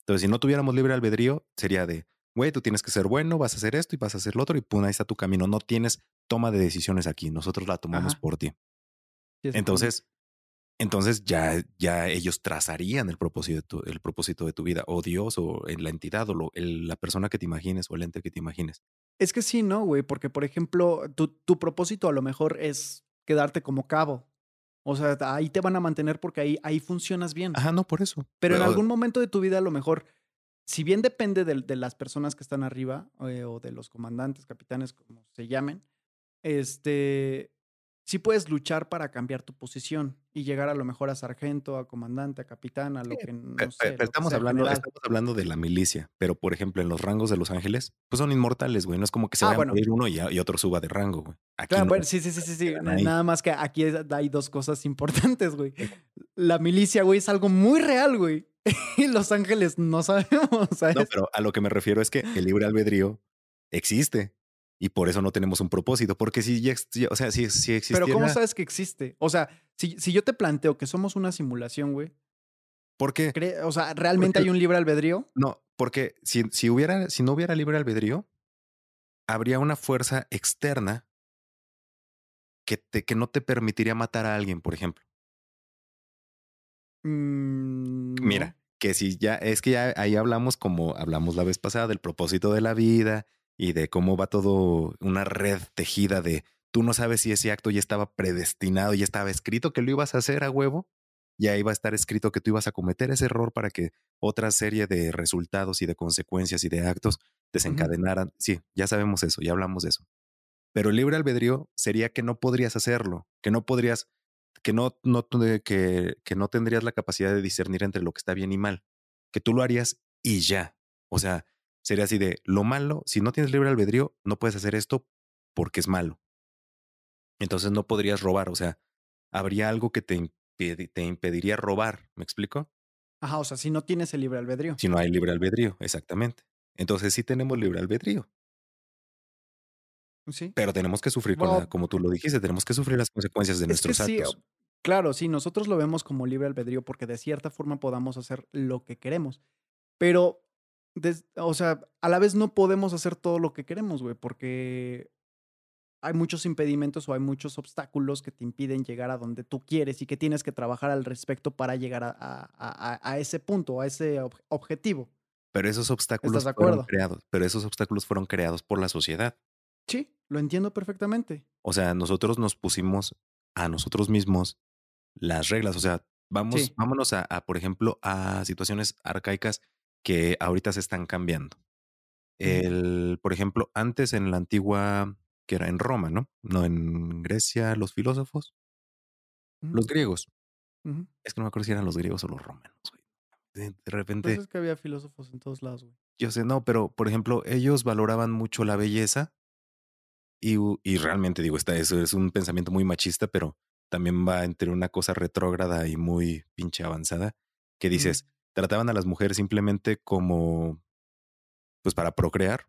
Entonces, si no tuviéramos libre albedrío, sería de, güey, tú tienes que ser bueno, vas a hacer esto y vas a hacer lo otro y pum, ahí está tu camino. No tienes toma de decisiones aquí. Nosotros la tomamos por ti. Entonces, entonces ya, ya ellos trazarían el propósito, de tu, el propósito de tu vida, o Dios, o la entidad, o la persona que te imagines, o el ente que te imagines. Es que sí, ¿no, güey? Porque, por ejemplo, tu, tu propósito a lo mejor es quedarte como cabo. O sea, ahí te van a mantener porque ahí, ahí funcionas bien. Ajá, no, por eso. Pero, en algún momento de tu vida, a lo mejor, si bien depende de, de las personas que están arriba, eh, o de los comandantes, capitanes, como se llamen, este, sí puedes luchar para cambiar tu posición y llegar a lo mejor a sargento, a comandante, a capitán, a lo que no sé. estamos, hablando, estamos hablando de la milicia, pero por ejemplo, en los rangos de los ángeles, pues son inmortales, güey. No es como que se ah, vaya a morir uno y, otro suba de rango, güey. claro, bueno, sí, sí, sí, sí. sí. Nada más que aquí hay dos cosas importantes, güey. La milicia, güey, es algo muy real, güey. [LAUGHS] Y los ángeles no sabemos. ¿sabes? No, pero a lo que me refiero es que el libre albedrío existe y por eso no tenemos un propósito, porque si ya, o sea, si, si existiera... Pero ¿cómo sabes que existe? O sea, si, si yo te planteo que somos una simulación, güey. ¿Por qué? O sea, ¿realmente hay un libre albedrío? No, porque si, si, hubiera, si no hubiera libre albedrío, habría una fuerza externa que, te, que no te permitiría matar a alguien, por ejemplo. Mm, Mira, no. que si ya, es que ya ahí hablamos como hablamos la vez pasada del propósito de la vida y de cómo va todo una red tejida de tú no sabes si ese acto ya estaba predestinado, ya estaba escrito que lo ibas a hacer a huevo, y ahí va a estar escrito que tú ibas a cometer ese error para que otra serie de resultados y de consecuencias y de actos desencadenaran. Sí, ya sabemos eso, ya hablamos de eso. Pero el libre albedrío sería que no podrías hacerlo, que no podrías, que no, no, que, que no tendrías la capacidad de discernir entre lo que está bien y mal, que tú lo harías y ya. O sea, sería así de lo malo, si no tienes libre albedrío, no puedes hacer esto porque es malo. Entonces no podrías robar, o sea, habría algo que te, te impediría robar, ¿me explico? Ajá, o sea, si no tienes el libre albedrío. Si no hay libre albedrío, exactamente. Entonces sí tenemos libre albedrío, Sí. pero tenemos que sufrir con la, Bueno, como tú lo dijiste, tenemos que sufrir las consecuencias de nuestros sí, actos. claro, sí, nosotros lo vemos como libre albedrío porque de cierta forma podamos hacer lo que queremos. Pero, des- o sea, a la vez no podemos hacer todo lo que queremos, güey, porque hay muchos impedimentos o hay muchos obstáculos que te impiden llegar a donde tú quieres y que tienes que trabajar al respecto para llegar a, a- a- a ese punto, a ese ob- objetivo. Pero esos ¿Estás obstáculos fueron creados, pero esos obstáculos fueron creados por la sociedad. Sí, lo entiendo perfectamente. O sea, nosotros nos pusimos a nosotros mismos las reglas. O sea, vamos, Sí. vámonos a, por ejemplo, a situaciones arcaicas que ahorita se están cambiando. Ujú, El, por ejemplo, antes en la antigua, que era en Roma, ¿no? No en Grecia, los filósofos, ujú, los griegos. Es que no me acuerdo si eran los griegos o los romanos, güey. De, Pues repente, es que había filósofos en todos lados, güey. yo sé, no, pero por ejemplo, ellos valoraban mucho la belleza y, y realmente digo, está, eso es un pensamiento muy machista, pero también va entre una cosa retrógrada y muy pinche avanzada, que dices, trataban a las mujeres simplemente como, pues para procrear,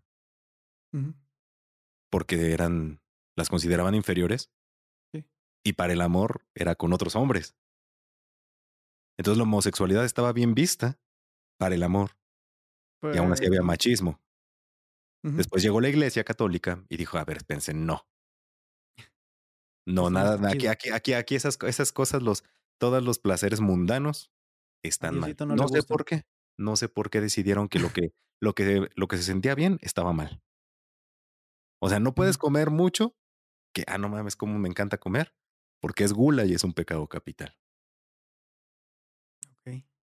porque eran, las consideraban inferiores, Sí. y para el amor era con otros hombres. Entonces la homosexualidad estaba bien vista para el amor, y aún así Pues, había no. machismo. Después llegó la iglesia católica y dijo, a ver, espérense, no, [LAUGHS] no, nada, aquí, aquí, aquí, aquí esas, esas cosas, los, todos los placeres mundanos están mal. No sé por qué, no sé por qué decidieron que lo que, lo que, lo que se sentía bien estaba mal. O sea, no puedes comer mucho, que, ah, no mames, cómo me encanta comer, porque es gula y es un pecado capital.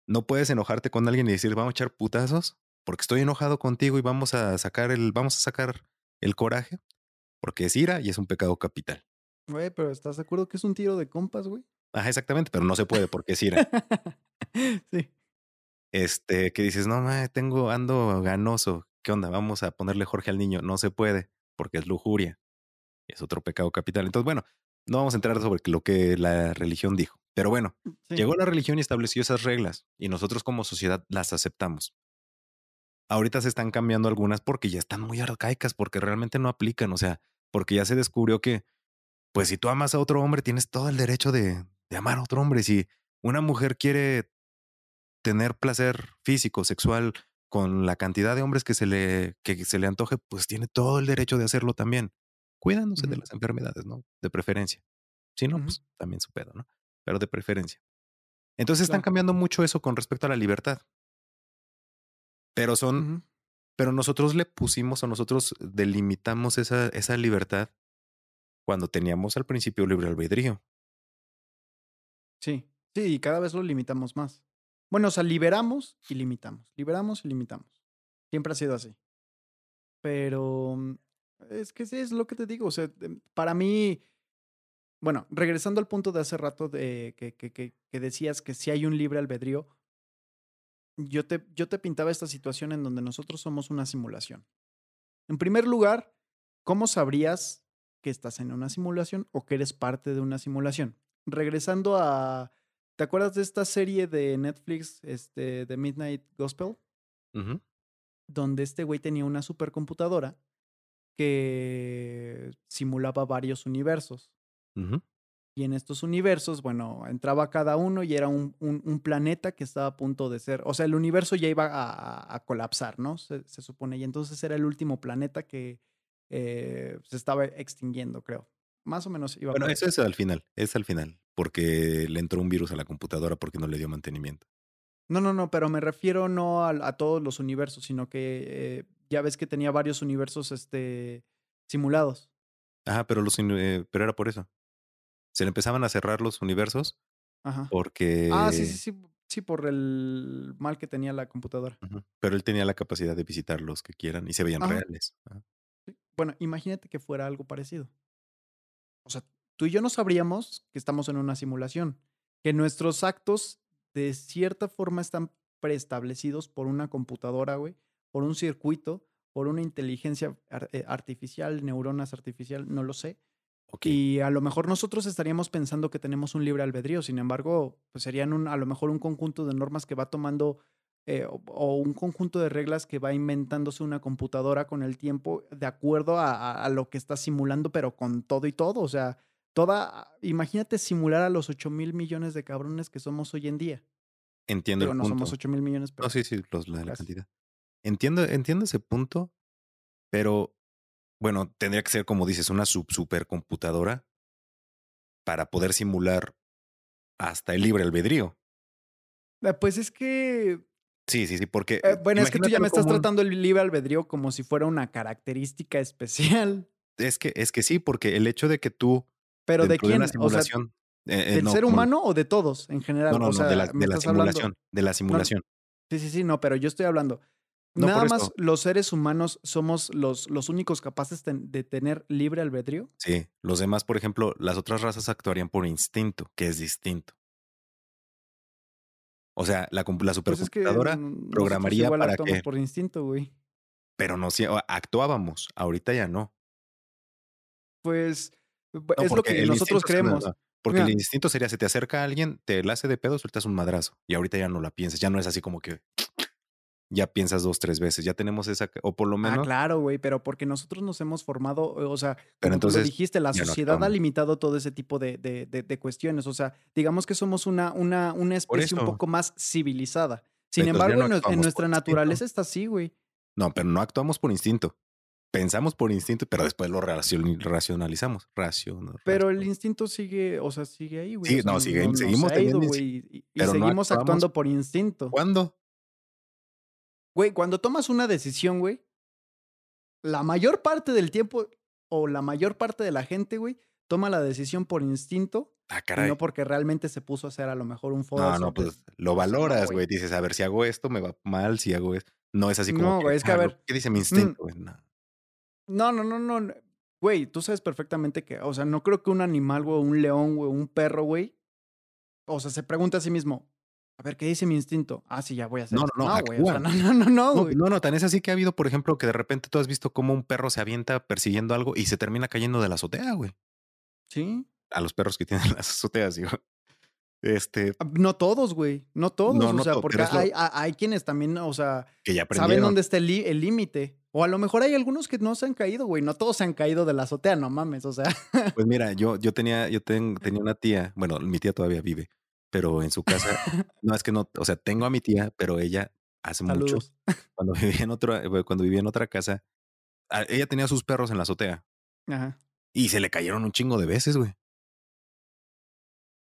No puedes enojarte con alguien y decir, vamos a echar putazos, porque estoy enojado contigo y vamos a sacar el, vamos a sacar el coraje, porque es ira y es un pecado capital. Güey, pero ¿estás de acuerdo que es un tiro de compas, güey? Ajá, exactamente, pero no se puede porque es ira. [LAUGHS] Sí. Este, que dices, no, ma, tengo, ando ganoso. ¿Qué onda? Vamos a ponerle Jorge al niño. No se puede porque es lujuria. Es otro pecado capital. Entonces, bueno, no vamos a entrar sobre lo que la religión dijo. Pero bueno, Sí. llegó la religión y estableció esas reglas y nosotros como sociedad las aceptamos. Ahorita se están cambiando algunas porque ya están muy arcaicas, porque realmente no aplican. O sea, porque ya se descubrió que, pues si tú amas a otro hombre, tienes todo el derecho de, de amar a otro hombre. Si una mujer quiere tener placer físico, sexual, con la cantidad de hombres que se le, que se le antoje, pues tiene todo el derecho de hacerlo también, cuidándose de las enfermedades, ¿no? De preferencia. Si no, pues también su pedo, ¿no? Pero de preferencia. Entonces están cambiando mucho eso con respecto a la libertad. Pero son, pero nosotros le pusimos o nosotros delimitamos esa, esa libertad cuando teníamos al principio libre albedrío. Sí. Sí, y cada vez lo limitamos más. Bueno, o sea, liberamos y limitamos. Liberamos y limitamos. Siempre ha sido así. Pero mm, es que sí, es lo que te digo. O sea, em, para mí, bueno, regresando al punto de hace rato de que, que, que, decías que si hay un libre albedrío, yo te, yo te pintaba esta situación en donde nosotros somos una simulación. En primer lugar, ¿cómo sabrías que estás en una simulación o que eres parte de una simulación? Regresando a, ¿te acuerdas de esta serie de Netflix, este, de Midnight Gospel? Donde este güey tenía una supercomputadora que simulaba varios universos. Y en estos universos, bueno, entraba cada uno y era un, un- un planeta que estaba a punto de ser, o sea, el universo ya iba a, a- a colapsar, ¿no? Se, se supone. Y entonces era el último planeta que, eh, se estaba extinguiendo, creo. Más o menos iba Bueno, eso es al final, es al final, porque le entró un virus a la computadora porque no le dio mantenimiento. No, no, no, pero me refiero no a, a todos los universos, sino que eh, ya ves que tenía varios universos este, simulados. Ajá, pero, los, eh, pero era por eso. Se le empezaban a cerrar los universos Ajá. porque... Ah, sí, sí, sí. Sí, por el mal que tenía la computadora. Pero él tenía la capacidad de visitar los que quieran y se veían Ajá. reales. Ajá. Bueno, imagínate que fuera algo parecido. O sea, tú y yo no sabríamos que estamos en una simulación, que nuestros actos de cierta forma están preestablecidos por una computadora, güey, por un circuito, por una inteligencia eh, artificial, neuronas artificial, no lo sé. Y a lo mejor nosotros estaríamos pensando que tenemos un libre albedrío, sin embargo, pues serían un, a lo mejor un conjunto de normas que va tomando eh, o, o un conjunto de reglas que va inventándose una computadora con el tiempo de acuerdo a, a- a lo que está simulando, pero con todo y todo. O sea, toda, imagínate simular a los 8 mil millones de cabrones que somos hoy en día. Entiendo el no punto. somos 8 mil millones, pero No, sí, sí, los, la, cantidad. Entiendo, entiendo ese punto, pero bueno, tendría que ser, como dices, una sub supercomputadora para poder simular hasta el libre albedrío. Eh, Pues es que Sí, sí, sí, porque Eh, bueno, es que tú ya me estás un- tratando el libre albedrío como si fuera una característica especial. [LAUGHS] Es que, es que sí, porque el hecho de que tú ¿Pero de quién? una O sea, simulación. eh, eh, ¿del no, ser humano o de todos en general? No, no, o no, de la, me de la estás hablando. simulación. De la simulación. Sí, sí, sí, no, pero yo estoy hablando. No, Nada más los seres humanos somos los, los únicos capaces ten- de tener libre albedrío. Sí, los demás, por ejemplo, las otras razas actuarían por instinto, que es distinto. O sea, la, la Pues es que programaría igual para actuamos que, por instinto, güey. pero no si- actuábamos, ahorita ya no. Pues No, es lo que nosotros creemos. Porque el instinto sería, se te acerca alguien, te la hace de pedo, sueltas un madrazo. Y ahorita ya no la piensas, ya no es así como que ya piensas dos, tres veces. Ya tenemos esa, o por lo Ah, menos, claro, güey, pero porque nosotros nos hemos formado, o sea, pero como tú lo entonces dijiste, la no sociedad ha limitado todo ese tipo de, de- de- de cuestiones. O sea, digamos que somos una, una, una especie un poco más civilizada. Sin Entonces embargo, no en, nuestra instinto. naturaleza está así, güey. No, pero no actuamos por instinto. Pensamos por instinto, pero después lo racion- racionalizamos. Racion, Pero el instinto sigue, o sea, sigue ahí, güey. Sí, o sea, no, sigue- no- seguimos ido. Y, y seguimos actuando por instinto. ¿Cuándo? Güey, cuando tomas una decisión, güey, la mayor parte del tiempo o la mayor parte de la gente, güey, toma la decisión por instinto Ah, y caray. no porque realmente se puso a hacer a lo mejor un No, Photoshop. no, de- pues lo no, valoras, güey. Dices, a ver, si hago esto, me va mal, si hago esto. No es así como. No, güey, es que a ah, lo- ver, ¿Qué dice mi mm, instinto, güey? No. No, no, no, no. no. Güey, tú sabes perfectamente que, o sea, no creo que un animal, güey, un león, güey, un perro, güey, o sea, se pregunta a sí mismo, a ver, ¿qué dice mi instinto? Ah, sí, ya voy a hacer No, esto. no, no, güey, no, no, no, no, No, güey. no, no, tan es así que ha habido, por ejemplo, que de repente tú has visto cómo un perro se avienta persiguiendo algo y se termina cayendo de la azotea, güey. Sí. A los perros que tienen [LAUGHS] las azoteas, digo. Este, Ah, No todos, güey. No todos. No, o sea, porque lo- hay, hay- quienes también, o sea, que ya saben dónde está el límite. O a lo mejor hay algunos que no se han caído, güey. No todos se han caído de la azotea, no mames. O sea, Pues mira, yo, yo [LAUGHS] tenía, yo ten- tenía una tía, bueno, mi tía todavía vive, pero en su casa, [LAUGHS] no es que no, o sea, tengo a mi tía, pero ella hace mucho, saludos. [LAUGHS] cuando vivía en otra, eh, cuando vivía en otra casa, a- ella tenía sus perros en la azotea Ajá. y se le cayeron un chingo de veces, güey.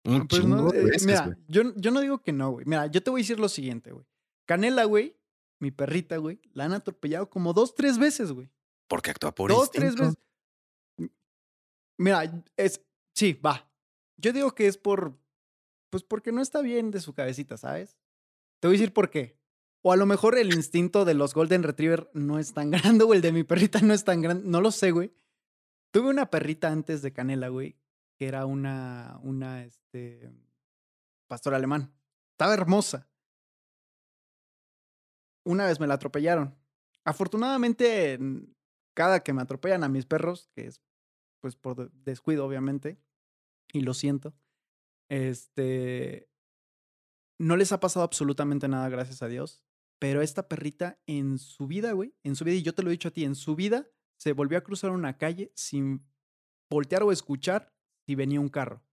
Un Pues chingo no, de eh, veces, mira, yo, yo no digo que no, güey. Mira, yo te voy a decir lo siguiente, güey. Canela, güey, mi perrita, güey, la han atropellado como dos, tres veces, güey. Porque actúa por dos, tres veces. Mira, es. Sí, va. Yo digo que es por. Pues porque no está bien de su cabecita, ¿sabes? Te voy a decir por qué. O a lo mejor el instinto de los Golden Retriever no es tan [LAUGHS] grande, o el de mi perrita no es tan grande. No lo sé, güey. Tuve una perrita antes de Canela, güey, que era una. Una, este. Pastor alemán. Estaba hermosa. Una vez me la atropellaron. Afortunadamente, cada que me atropellan a mis perros, que es pues por de- descuido, obviamente, y lo siento, este, no les ha pasado absolutamente nada, gracias a Dios. Pero esta perrita en su vida, güey, en su vida, y yo te lo he dicho a ti, en su vida se volvió a cruzar una calle sin voltear o escuchar si venía un carro.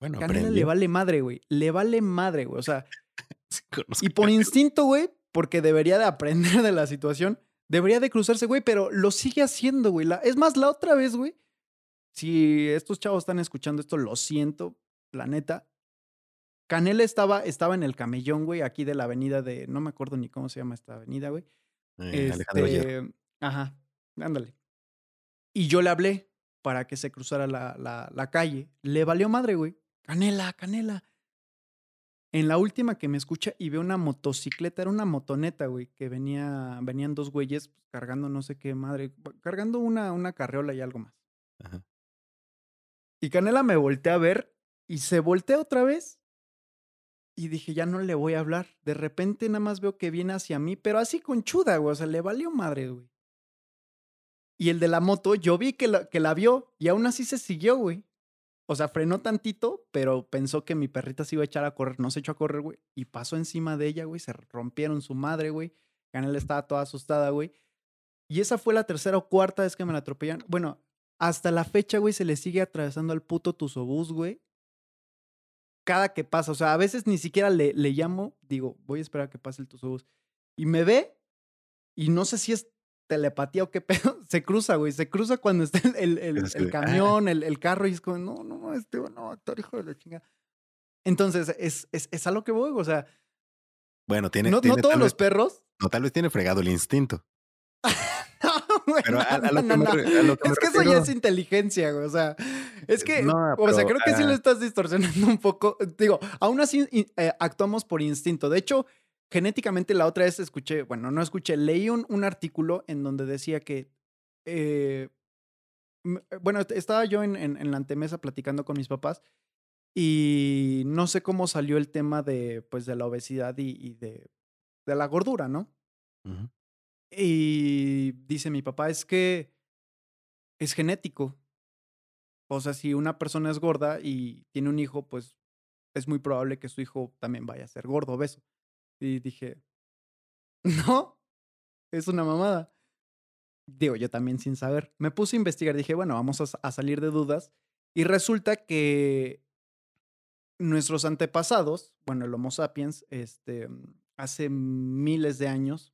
Bueno, Canela le vale madre, güey. Le vale madre, güey. O sea, [LAUGHS] y por instinto, güey, porque debería de aprender de la situación, Debería de cruzarse, güey, pero lo sigue haciendo, güey. es más, la otra vez, güey, si estos chavos están escuchando esto, lo siento, la neta. Canela estaba, estaba en el camellón, güey, aquí de la avenida de, no me acuerdo ni cómo se llama esta avenida, güey. Eh, este, ajá, ándale. Y yo le hablé para que se cruzara la, la, la calle. Le valió madre, güey. Canela, canela. En la última que me escucha y ve una motocicleta, era una motoneta, güey, que venía, venían dos güeyes pues, cargando no sé qué madre, cargando una, una carreola y algo más. Ajá. Y Canela me voltea a ver y se voltea otra vez. Y dije, ya no le voy a hablar. De repente nada más veo que viene hacia mí, pero así conchuda, güey. O sea, le valió madre, güey. Y el de la moto, yo vi que la, que la vio y aún así se siguió, güey. O sea, frenó tantito, pero pensó que mi perrita se iba a echar a correr. No se echó a correr, güey. Y pasó encima de ella, güey. Se rompieron su madre, güey. Canela estaba toda asustada, güey. Y esa fue la tercera o cuarta vez que me la atropellan. Bueno, hasta la fecha, güey, se le sigue atravesando al puto Tuzobús, güey. Cada que pasa, o sea, a veces ni siquiera le, le llamo, digo, voy a esperar a que pase el Tuzobús. Y me ve, y no sé si es telepatía o qué [LAUGHS] pedo, se cruza, güey, se cruza cuando está el, el, el, ah". camión, el, el, carro, y es como, no, no, este, no, actor, hijo de la chinga. Entonces, es, es, es a lo que voy, o sea. Bueno, tiene. No, tiene, no todos los perros. No, tal vez tiene fregado el instinto. Pero [LAUGHS] a, lo que es que eso ya es inteligencia, güey. O sea, es que, o sea, creo que sí lo estás distorsionando un poco. Digo, aún así eh, actuamos por instinto. De hecho, genéticamente la otra vez escuché, bueno, no escuché, leí un, un artículo en donde decía que, eh, bueno, estaba yo en, en, la antemesa platicando con mis papás y no sé cómo salió el tema de, pues, de la obesidad y, de, de la gordura, ¿no? Y dice mi papá, es que es genético. O sea, si una persona es gorda y tiene un hijo, pues es muy probable que su hijo también vaya a ser gordo, obeso. Y dije, [LAUGHS] no, es una mamada. Digo, yo también sin saber. Me puse a investigar, dije, bueno, vamos a, salir de dudas. Y resulta que nuestros antepasados, bueno, el Homo sapiens, este, hace miles de años,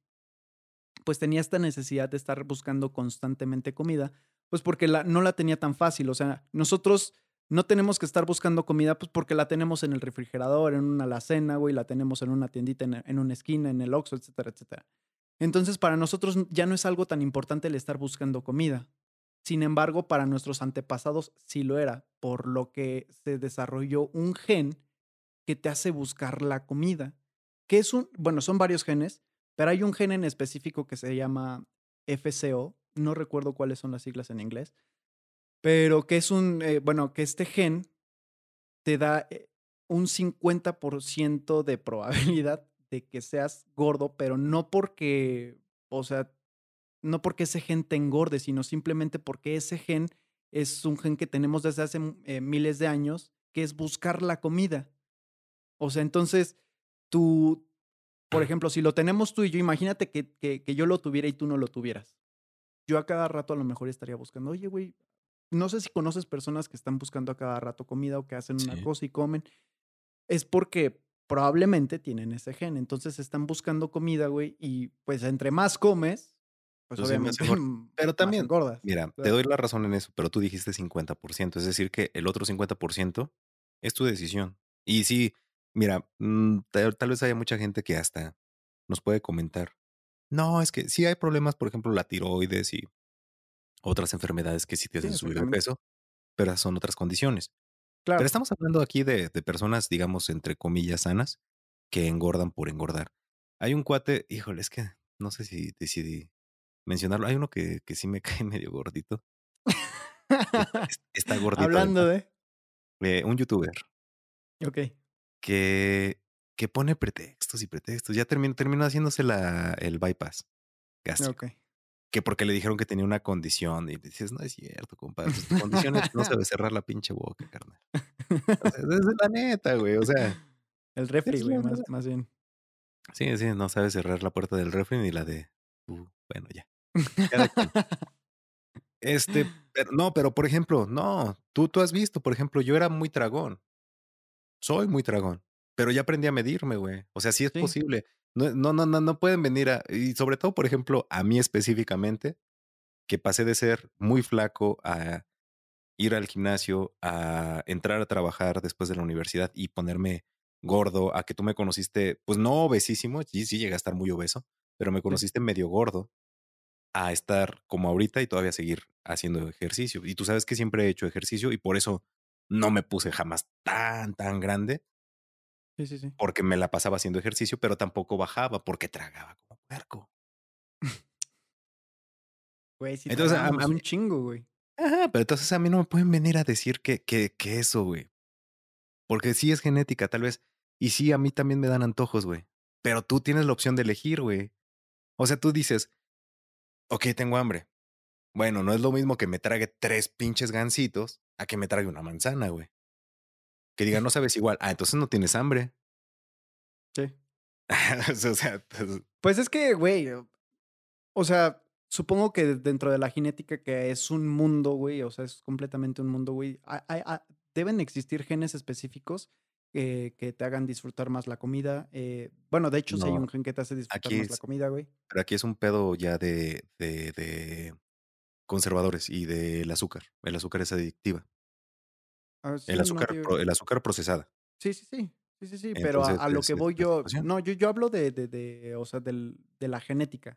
pues tenía esta necesidad de estar buscando constantemente comida, pues porque la, no la tenía tan fácil. O sea, nosotros no tenemos que estar buscando comida, pues porque la tenemos en el refrigerador, en una alacena, güey, la tenemos en una tiendita, en, una esquina, en el Oxxo, etcétera, etcétera. Entonces, para nosotros ya no es algo tan importante el estar buscando comida. Sin embargo, para nuestros antepasados sí lo era, por lo que se desarrolló un gen que te hace buscar la comida. Que es un, bueno, son varios genes, pero hay un gen en específico que se llama FCO, no recuerdo cuáles son las siglas en inglés, pero que es un, eh, bueno, que este gen te da eh, un 50% de probabilidad de que seas gordo, pero no porque, o sea, no porque ese gen te engorde, sino simplemente porque ese gen es un gen que tenemos desde hace eh, miles de años, que es buscar la comida. O sea, entonces, tu, por ejemplo, si lo tenemos tú y yo, imagínate que, que, yo lo tuviera y tú no lo tuvieras. Yo a cada rato a lo mejor estaría buscando, oye, güey, no sé si conoces personas que están buscando a cada rato comida o que hacen una cosa y comen. Es porque probablemente tienen ese gen. Entonces están buscando comida, güey, y pues entre más comes, pues, obviamente. Pero también, gordas. Mira, te doy la razón en eso, pero tú dijiste 50%. Es decir, que el otro 50% es tu decisión. Y si Mira, mm, tal, vez haya mucha gente que hasta nos puede comentar. No, es que sí hay problemas, por ejemplo, la tiroides y otras enfermedades que sí te hacen subir de peso, pero son otras condiciones. Claro. Pero estamos hablando aquí de, personas, digamos, entre comillas, sanas, que engordan por engordar. Hay un cuate, híjole, es que no sé si decidí mencionarlo. Hay uno que, que sí me [LAUGHS] cae medio gordito. [LAUGHS] está, gordito. Hablando de... Eh, un youtuber. Ok que, que pone pretextos y pretextos. Ya terminó, terminó haciéndose la, el bypass gástrico. Que porque le dijeron que tenía una condición. Y dices, no es cierto, compadre. Pues, tu condición es no [LAUGHS] sabe cerrar la pinche boca, carnal. es la neta, güey. O sea. El refri, güey, más, más, bien. Sí, sí, no sabe cerrar la puerta del refri ni la de. Uh, bueno, ya. este, [LAUGHS] pero, no, pero por ejemplo, no, tú, tú has visto, por ejemplo, yo era muy tragón. Soy muy tragón, pero ya aprendí a medirme, güey. O sea, sí es posible. No, no, no, no, pueden venir a. Y sobre todo, por ejemplo, a mí específicamente, que pasé de ser muy flaco a ir al gimnasio, a entrar a trabajar después de la universidad y ponerme gordo, a que tú me conociste, pues no obesísimo, sí, sí llegué a estar muy obeso, pero me Sí. conociste medio gordo, a estar como ahorita y todavía seguir haciendo ejercicio. Y tú sabes que siempre he hecho ejercicio y por eso no me puse jamás tan, tan grande, Sí, sí, sí. porque me la pasaba haciendo ejercicio, pero tampoco bajaba porque tragaba como puerco. Güey, sí Entonces, a- un chingo, güey. Ajá, pero entonces a mí no me pueden venir a decir que, que, que eso, güey. Porque sí es genética, tal vez. Y sí, a mí también me dan antojos, güey. Pero tú tienes la opción de elegir, güey. O sea, tú dices, ok, tengo hambre. Bueno, no es lo mismo que me trague tres pinches gancitos a que me trague una manzana, güey. Que diga, no sabes igual. Ah, entonces no tienes hambre. Sí. [LAUGHS] o sea, pues, Pues es que, güey, o- o sea, supongo que dentro de la genética que es un mundo, güey, o sea, es completamente un mundo, güey, deben existir genes específicos eh, que te hagan disfrutar más la comida. eh, bueno, de hecho, hay un gen que te hace disfrutar aquí más la es- comida, güey. pero aquí es un pedo ya de, de, de conservadores y del azúcar. El azúcar es adictiva. Ah, sí, El no, azúcar, pro- el azúcar procesada. Sí, sí, sí. Sí, sí, sí. Pero a, lo que es- voy yo. No, yo, yo hablo de, de, de, o sea, del, de la genética.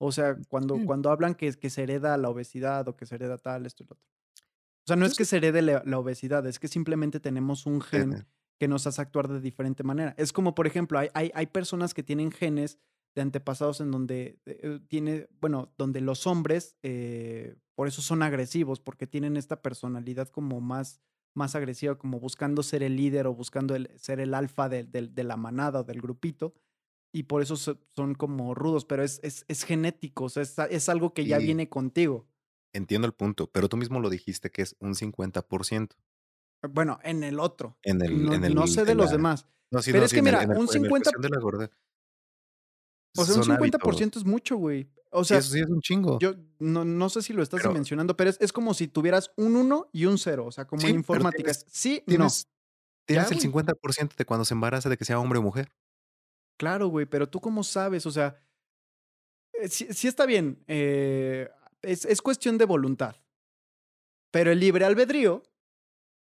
O sea, cuando, Sí. cuando hablan que, que se hereda la obesidad o que se hereda tal, esto y lo otro. O sea, no es que se herede la, la obesidad, es que simplemente tenemos un gen [LAUGHS] que nos hace actuar de diferente manera. Es como, por ejemplo, hay, hay, hay personas que tienen genes de antepasados en donde eh, tiene, bueno, donde los hombres, eh, por eso son agresivos, porque tienen esta personalidad como más, más agresiva, como buscando ser el líder o buscando el- ser el alfa de, de- de la manada o del grupito. Y por eso so- son como rudos, pero es, es, es genético, o sea, es, es algo que ya viene contigo. Entiendo el punto, pero tú mismo lo dijiste que es un 50%. Bueno, en el otro. En el, no, en el, no sé de los la- demás. No, sí, Pero no, es sí, que mira, el- un en la 50 cuestión de la. O sea, un son 50% hábitos. es mucho, güey. O sea, eso sí es un chingo. yo no, no sé si lo estás Pero- mencionando, pero es, es como si tuvieras un 1 y un 0. O sea, como Sí, en informática. tienes- sí, Tienes, tienes Ya, el güey. 50% de cuando se embaraza de que sea hombre o mujer. no. Claro, güey, pero tú cómo sabes, o sea, eh, sí, sí está bien. eh, es, es cuestión de voluntad. Pero el libre albedrío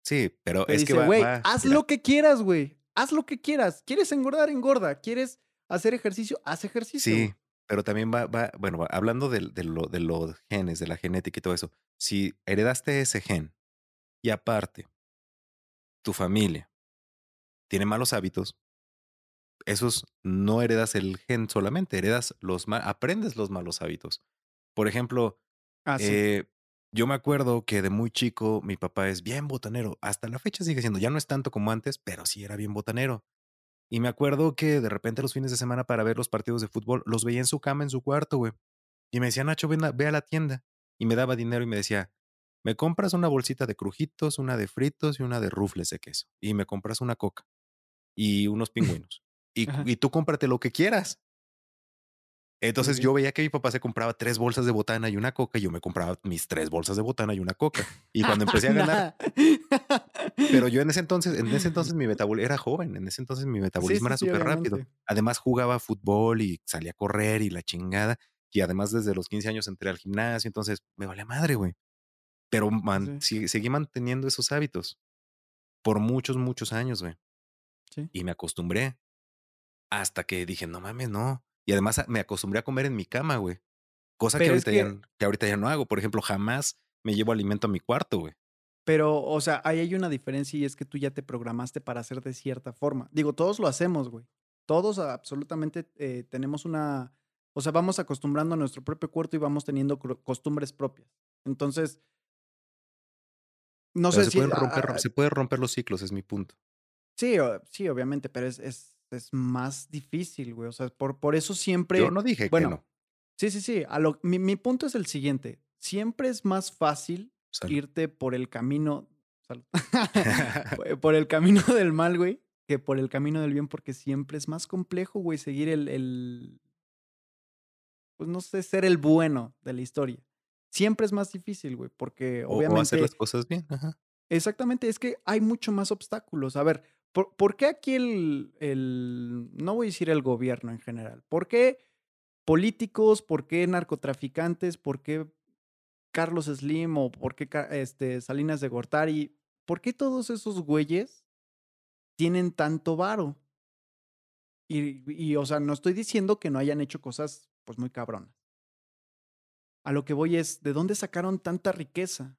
Sí, pero es que dice, va, güey, va- haz mira, lo que quieras, güey. Haz lo que quieras. ¿Quieres engordar? Engorda. ¿Quieres hacer ejercicio? Haz ejercicio. Sí, pero también va, va bueno, va- hablando del- de, lo, de los genes, de la genética y todo eso. Si heredaste ese gen y aparte tu familia tiene malos hábitos, esos no heredas el gen solamente, heredas los ma- aprendes los malos hábitos. Por ejemplo, Ah, sí. eh, yo me acuerdo que de muy chico mi papá es bien botanero. Hasta la fecha sigue siendo, ya no es tanto como antes, pero sí era bien botanero. Y me acuerdo que de repente los fines de semana para ver los partidos de fútbol, los veía en su cama, en su cuarto, güey. Y me decía, Nacho, ven a- ve a la tienda. Y me daba dinero y me decía, me compras una bolsita de crujitos, una de fritos y una de rufles de queso. Y me compras una coca y unos [LAUGHS] pingüinos. y, y tú cómprate lo que quieras. Entonces yo veía que mi papá se compraba tres bolsas de botana y una coca, y yo me compraba mis tres bolsas de botana y una coca. Y cuando [LAUGHS] empecé a ganar, pero yo en ese [LAUGHS] entonces, en ese entonces mi metabolismo era joven, en ese entonces mi metabolismo sí, era sí, súper rápido. Además jugaba fútbol y salía a correr y la chingada. Y además desde los 15 años entré al gimnasio, entonces me valía madre, güey. Pero man- sí- seguí manteniendo esos hábitos por muchos, muchos años, güey. Y me acostumbré hasta que dije, no mames, no. Y además a- me acostumbré a comer en mi cama, güey. Cosa que ahorita, ya, que- ahorita ya no hago. Por ejemplo, jamás me llevo alimento a mi cuarto, güey. Pero, o sea, ahí hay una diferencia y es que tú ya te programaste para hacer de cierta forma. Digo, todos lo hacemos, güey. Todos absolutamente eh, tenemos una... O sea, vamos acostumbrando a nuestro propio cuerpo y vamos teniendo costumbres propias. Entonces, no Pero sé se, si... pueden ah, romper, ah, se pueden romper los ciclos, es mi punto. sí, o- sí, obviamente, pero es, es, es más difícil, güey. O sea, por, por eso siempre... Yo no dije bueno, que no. Sí, sí, sí. A lo, mi, mi punto es el siguiente. Siempre es más fácil Salud. irte por el camino. salud, [LAUGHS] [LAUGHS] por- el camino [LAUGHS] del mal, güey, que por el camino del bien, porque siempre es más complejo, güey, seguir el, el. Pues no sé, ser el bueno de la historia. Siempre es más difícil, güey, porque O- o, obviamente. hacer las cosas bien. Ajá. Exactamente, es que hay mucho más obstáculos. A ver, ¿Por, qué aquí el, el, no voy a decir el gobierno en general, por qué políticos, por qué narcotraficantes, por qué Carlos Slim o por qué este, Salinas de Gortari, por qué todos esos güeyes tienen tanto varo? Y, y, o sea, no estoy diciendo que no hayan hecho cosas pues muy cabronas. A lo que voy es, ¿de dónde sacaron tanta riqueza?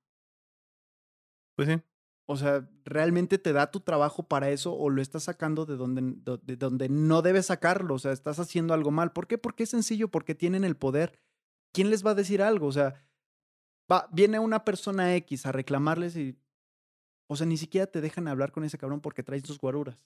Pues sí. O sea, ¿realmente te da tu trabajo para eso o lo estás sacando de donde, de donde no debes sacarlo? O sea, estás haciendo algo mal. ¿Por qué? Porque es sencillo, porque tienen el poder. ¿Quién les va a decir algo? O sea, va, viene una persona X a reclamarles y, o sea, ni siquiera te dejan hablar con ese cabrón porque traes tus guaruras.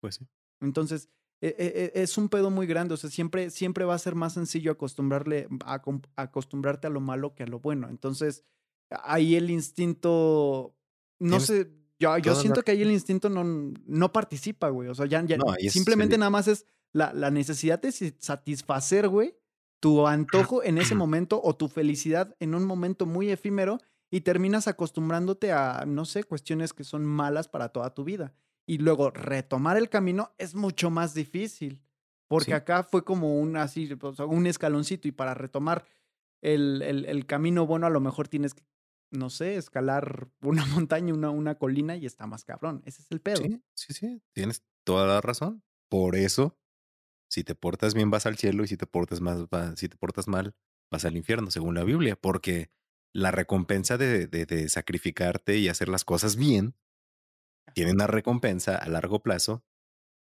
Pues sí. Entonces, e, e, e, es un pedo muy grande. O sea, siempre, siempre va a ser más sencillo acostumbrarle, a, acostumbrarte a lo malo que a lo bueno. Entonces, ahí el instinto no sé, yo, yo siento que ahí el instinto no, no participa, güey. O sea, ya, simplemente nada más es la, la, necesidad de satisfacer, güey, tu antojo en ese [CLEARS THROAT] momento o tu felicidad en un momento muy efímero y terminas acostumbrándote a, no sé, cuestiones que son malas para toda tu vida. Y luego retomar el camino es mucho más difícil. Porque acá fue como un así, un escaloncito y para retomar el, el, el, camino bueno a lo mejor tienes que no sé, escalar [LAUGHS] una montaña, una, una colina y está más cabrón. Ese es el pedo. Sí, sí, sí, tienes toda la razón. Por eso, si te portas bien vas al cielo y si te portas mal, si te portas mal vas al infierno, según la Biblia, porque la recompensa de, de, sacrificarte y hacer las cosas bien tiene una recompensa a largo plazo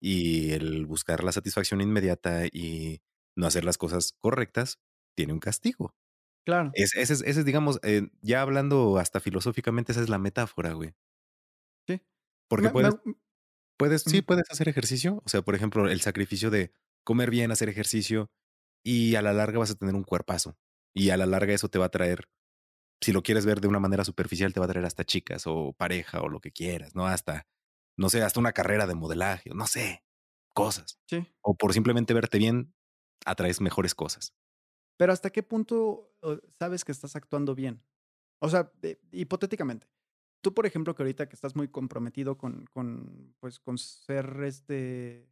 y el buscar la satisfacción inmediata y no hacer las cosas correctas tiene un castigo. Claro. ese, es, digamos, eh, ya hablando hasta filosóficamente, esa es la metáfora, güey. Sí. Porque puedes, puedes, sí, puedes hacer ejercicio. O sea, por ejemplo, el sacrificio de comer bien, hacer ejercicio, y a la larga vas a tener un cuerpazo. Y a la larga eso te va a traer, si lo quieres ver de una manera superficial, te va a traer hasta chicas o pareja o lo que quieras, ¿no? Hasta, no sé, hasta una carrera de modelaje, no sé, cosas. Sí. O por simplemente verte bien, atraes mejores cosas. Pero ¿hasta qué punto sabes que estás actuando bien? O sea, hipotéticamente, tú, por ejemplo, que ahorita que estás muy comprometido con, con pues, con ser este,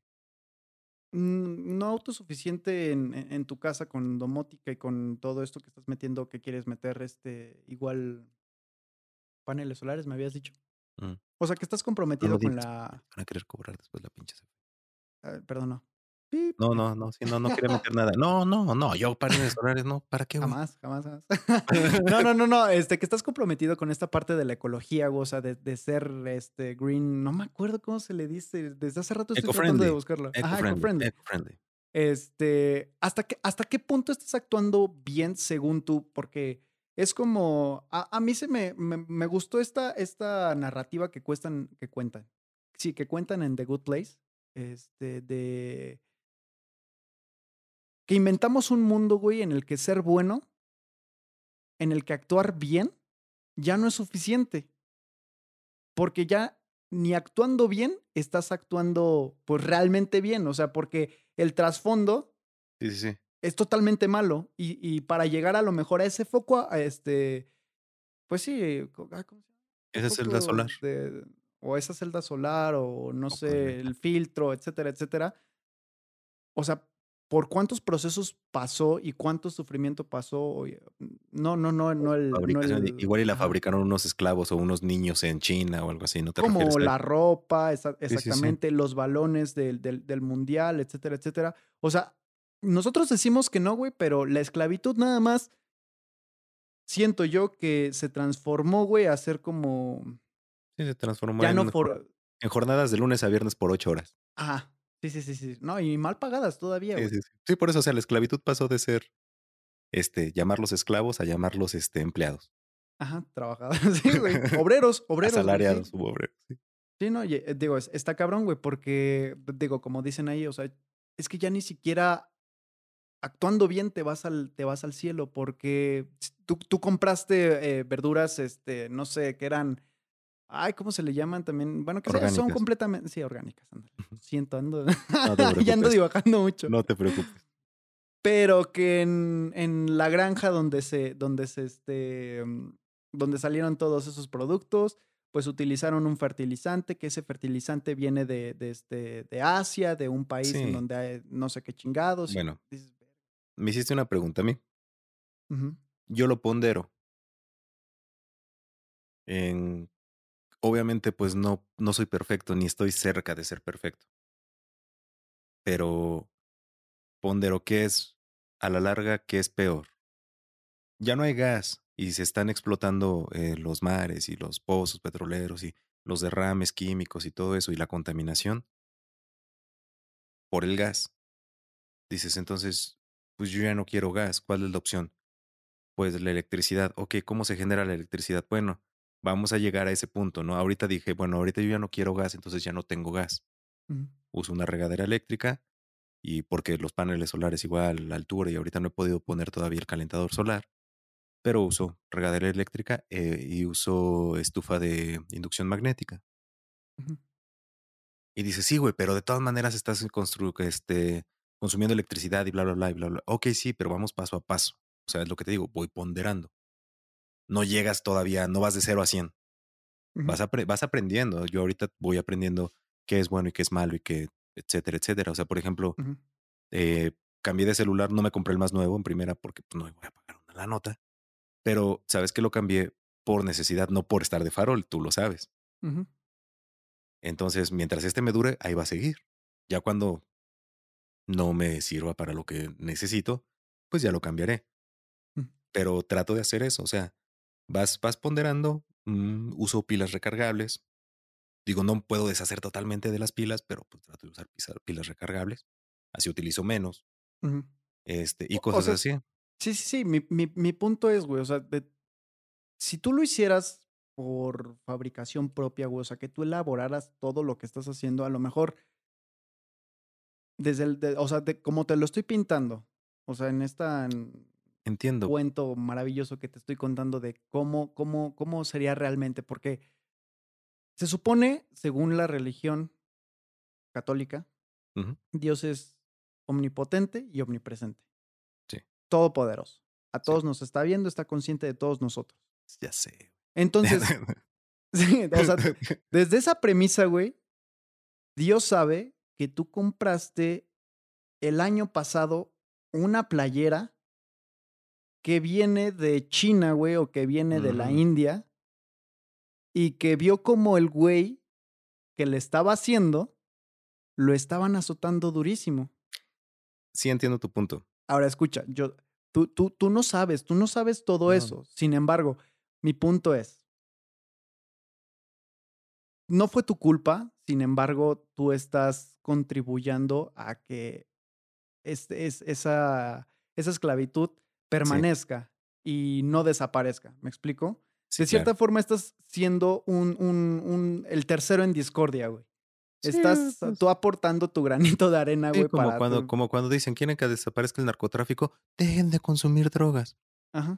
no autosuficiente en, en, tu casa con domótica y con todo esto que estás metiendo, que quieres meter, este, igual paneles solares, me habías dicho. Mm. O sea, que estás comprometido con la... Van a querer cobrar después la pinche. Perdón, no. No, no, no, si no, no quiere [LAUGHS] meter nada. No, no, no, yo paneles solares, no, ¿para qué? Jamás, jamás, jamás. [LAUGHS] no, no, [LAUGHS] no, no, este, que estás comprometido con esta parte de la ecología, o sea, de, de ser este green, no me acuerdo cómo se le dice, desde hace rato estoy tratando de buscarlo. Eco-friendly. Eco este, ¿hasta qué, ¿hasta qué punto estás actuando bien según tú? Porque es como, a, a mí se me, me, me, gustó esta, esta narrativa que, cuestan, que cuentan, sí, que cuentan en The Good Place, este, de que inventamos un mundo, güey, en el que ser bueno, en el que actuar bien, ya no es suficiente. Porque ya ni actuando bien estás actuando pues realmente bien. O sea, porque el trasfondo sí, sí, sí. es totalmente malo. Y, y, para llegar a lo mejor a ese foco, a este, pues sí, ah, Esa celda solar. o esa celda solar, o no sé, el filtro, etcétera, etcétera. O sea, por cuántos procesos pasó y cuánto sufrimiento pasó. No, no, no, no el. igual y la fabricaron unos esclavos o unos niños en China o algo así, ¿no te Como la ropa, exactamente, los balones del, del, del, mundial, etcétera, etcétera. O sea, nosotros decimos que no, güey, pero la esclavitud nada más. Siento yo que se transformó, güey, a ser como. Sí, se transformó ya en, no en jornadas de lunes a viernes por ocho horas. Ajá. Sí, sí, sí, sí. No, y mal pagadas todavía, sí, sí, sí. por eso, o sea, la esclavitud pasó de ser, este, llamarlos esclavos a llamarlos, este, empleados. Ajá, trabajadores. [LAUGHS] Sí, güey. Obreros, [LAUGHS] obreros. Asalariados, obreros, sí. Sí, no, eh, digo, está cabrón, güey, porque, digo, como dicen ahí, o sea, es que ya ni siquiera actuando bien te vas al, te vas al cielo, porque tú, tú compraste eh, verduras, este, no sé, que eran Ay, ¿cómo se le llaman también? Bueno, que son completamente. Sí, orgánicas. Siento, ando. [LAUGHS] ya ando divagando mucho. No te preocupes. Pero que en, en la granja donde se. donde se este. Mm, donde salieron todos esos productos. pues utilizaron un fertilizante, que ese fertilizante viene de, de, este, de Asia, de un país en donde hay no sé qué chingados. Bueno, me hiciste una pregunta a mí. Yo lo pondero. En, obviamente, pues no, no soy perfecto ni estoy cerca de ser perfecto. Pero pondero qué es a la larga, qué es peor. Ya no hay gas y se están explotando eh, los mares y los pozos petroleros y los derrames químicos y todo eso y la contaminación por el gas. Dices, entonces, pues yo ya no quiero gas. ¿Cuál es la opción? Pues la electricidad. Ok, ¿cómo se genera la electricidad? Bueno, vamos a llegar a ese punto, ¿no? Ahorita dije, bueno, ahorita yo ya no quiero gas, entonces ya no tengo gas. Uso una regadera eléctrica y porque los paneles solares igual la altura y ahorita no he podido poner todavía el calentador solar, pero uso regadera eléctrica eh, y uso estufa de inducción magnética. Y dices, sí, güey, pero de todas maneras estás este, consumiendo electricidad y bla, bla, bla, y bla, bla. Ok, sí, pero vamos paso a paso. O sea, es lo que te digo, voy ponderando. No llegas todavía, no vas de 0 a 100. ujú, Vas, vas aprendiendo. Yo ahorita voy aprendiendo qué es bueno y qué es malo y qué, etcétera, etcétera. O sea, por ejemplo, eh, cambié de celular, no me compré el más nuevo en primera porque pues, no me voy a pagar una la nota. Pero sabes que lo cambié por necesidad, no por estar de farol, tú lo sabes. Entonces, mientras este me dure, ahí va a seguir. Ya cuando no me sirva para lo que necesito, pues ya lo cambiaré. Pero trato de hacer eso, o sea, vas, vas ponderando, mm, uso pilas recargables. Digo, no puedo deshacer totalmente de las pilas, pero pues trato de usar pilas recargables. Así utilizo menos. Este, y o cosas sea, así. Sí, sí, sí. Mi, mi, mi punto es, güey, o sea, de- si tú lo hicieras por fabricación propia, güey, o sea, que tú elaboraras todo lo que estás haciendo, a lo mejor desde el, de- o sea, de- como te lo estoy pintando, o sea, en esta en Entiendo. cuento maravilloso que te estoy contando de cómo, cómo, cómo sería realmente, porque se supone, según la religión católica, Dios es omnipotente y omnipresente. Sí. Todopoderoso. A Sí. todos nos está viendo, está consciente de todos nosotros. Ya sé. Entonces, [LAUGHS] [LAUGHS] sí, o sea, desde esa premisa, güey, Dios sabe que tú compraste el año pasado una playera que viene de China, güey, o que viene de la Ujú. India, y que vio como el güey que le estaba haciendo lo estaban azotando durísimo. sí entiendo tu punto. Ahora escucha, yo, tú, tú, tú no sabes, tú no sabes todo No. eso. Sin embargo, mi punto es, no fue tu culpa, sin embargo, tú estás contribuyendo a que es, esa, esa esclavitud permanezca y no desaparezca. ¿Me explico? Sí, de cierta claro. forma estás siendo un, un, un- el tercero en discordia, güey. Sí, Estás pues, tú aportando tu [LAUGHS] granito de arena, güey, como para cuando, tu- como cuando dicen quieren que desaparezca el narcotráfico, dejen de consumir drogas. Ajá.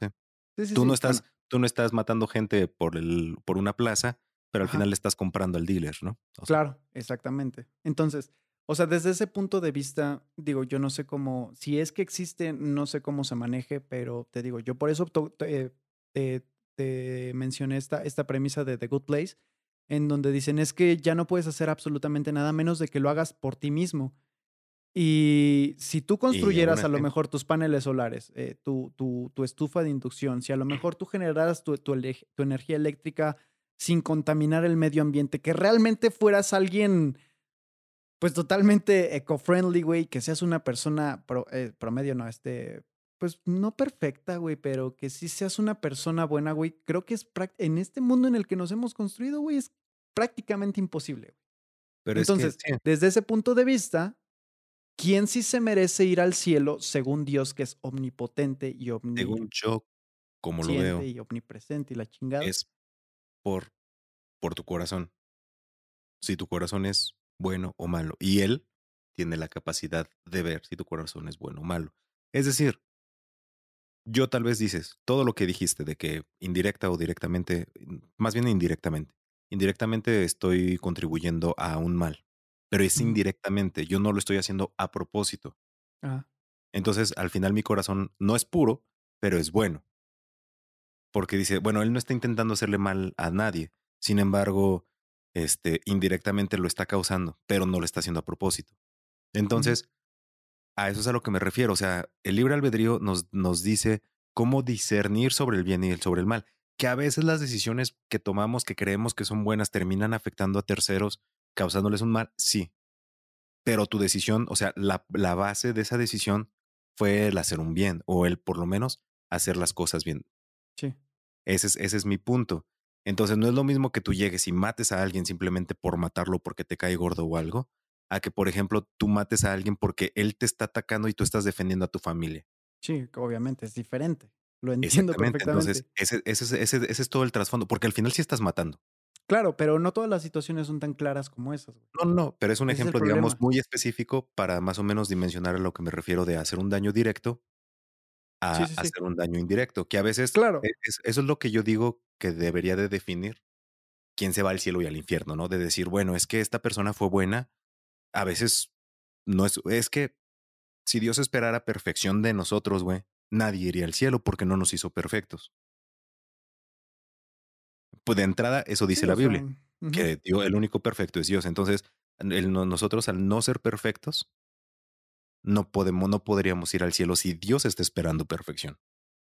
Tú no estás, Bueno, tú no estás matando gente por el, por una plaza, pero al Ajá. final le estás comprando al dealer, ¿no? O sea, Claro, exactamente. Entonces, o sea, desde ese punto de vista, digo, yo no sé cómo, si es que existe, no sé cómo se maneje, pero te digo, yo por eso te, te- te mencioné esta, esta premisa de The Good Place, en donde dicen es que ya no puedes hacer absolutamente nada menos de que lo hagas por ti mismo. Y si tú construyeras a lo mejor tus paneles solares, eh, tu, tu, tu estufa de inducción, si a lo mejor tú generaras tu, tu energía eléctrica sin contaminar el medio ambiente, que realmente fueras alguien, pues totalmente eco-friendly, güey, que seas una persona pro- eh, promedio, no, este, pues no perfecta, güey, pero que sí seas una persona buena, güey, creo que es en este mundo en el que nos hemos construido, güey, es prácticamente imposible. güey. Pero Entonces, es que, sí, desde ese punto de vista, ¿quién sí se merece ir al cielo según Dios, que es omnipotente y según omnisciente yo, como lo veo, y omnipresente y la chingada? es por, por tu corazón. Si tu corazón es bueno o malo. Y él tiene la capacidad de ver si tu corazón es bueno o malo. Es decir, yo tal vez dices todo lo que dijiste de que indirecta o directamente, más bien indirectamente, indirectamente estoy contribuyendo a un mal, pero es indirectamente, yo no lo estoy haciendo a propósito. Ajá. Entonces, al final mi corazón no es puro, pero es bueno. Porque dice, bueno, él no está intentando hacerle mal a nadie, Sin embargo, este, indirectamente lo está causando, pero no lo está haciendo a propósito. Entonces, a eso es a lo que me refiero. O sea, el libre albedrío nos, nos dice cómo discernir sobre el bien y el sobre el mal. Que a veces las decisiones que tomamos, que creemos que son buenas, terminan afectando a terceros, causándoles un mal. Sí. Pero tu decisión, o sea, la, la base de esa decisión fue el hacer un bien o el por lo menos hacer las cosas bien. Sí. Ese es, ese es mi punto. Entonces, no es lo mismo que tú llegues y mates a alguien simplemente por matarlo porque te cae gordo o algo, a que, por ejemplo, tú mates a alguien porque él te está atacando y tú estás defendiendo a tu familia. Sí, obviamente es diferente. Lo entiendo Exactamente. Entonces, ese, ese, es- ese, ese es todo el trasfondo, porque al final sí estás matando. Claro, pero no todas las situaciones son tan claras como esas, güey. No, no, pero es un es ejemplo, digamos, muy específico para más o menos dimensionar a lo que me refiero de hacer un daño directo a Sí, sí, sí. hacer un daño indirecto, que a veces Claro. e- es- eso es lo que yo digo que debería de definir quién se va al cielo y al infierno, ¿no? De decir, bueno, es que esta persona fue buena, a veces no es, es que si Dios esperara perfección de nosotros, güey, nadie iría al cielo porque no nos hizo perfectos. Pues de entrada, eso dice Sí, la Biblia, que Dios, el único perfecto es Dios. Entonces, el no- nosotros al no ser perfectos, no podemos, no podríamos ir al cielo si Dios está esperando perfección.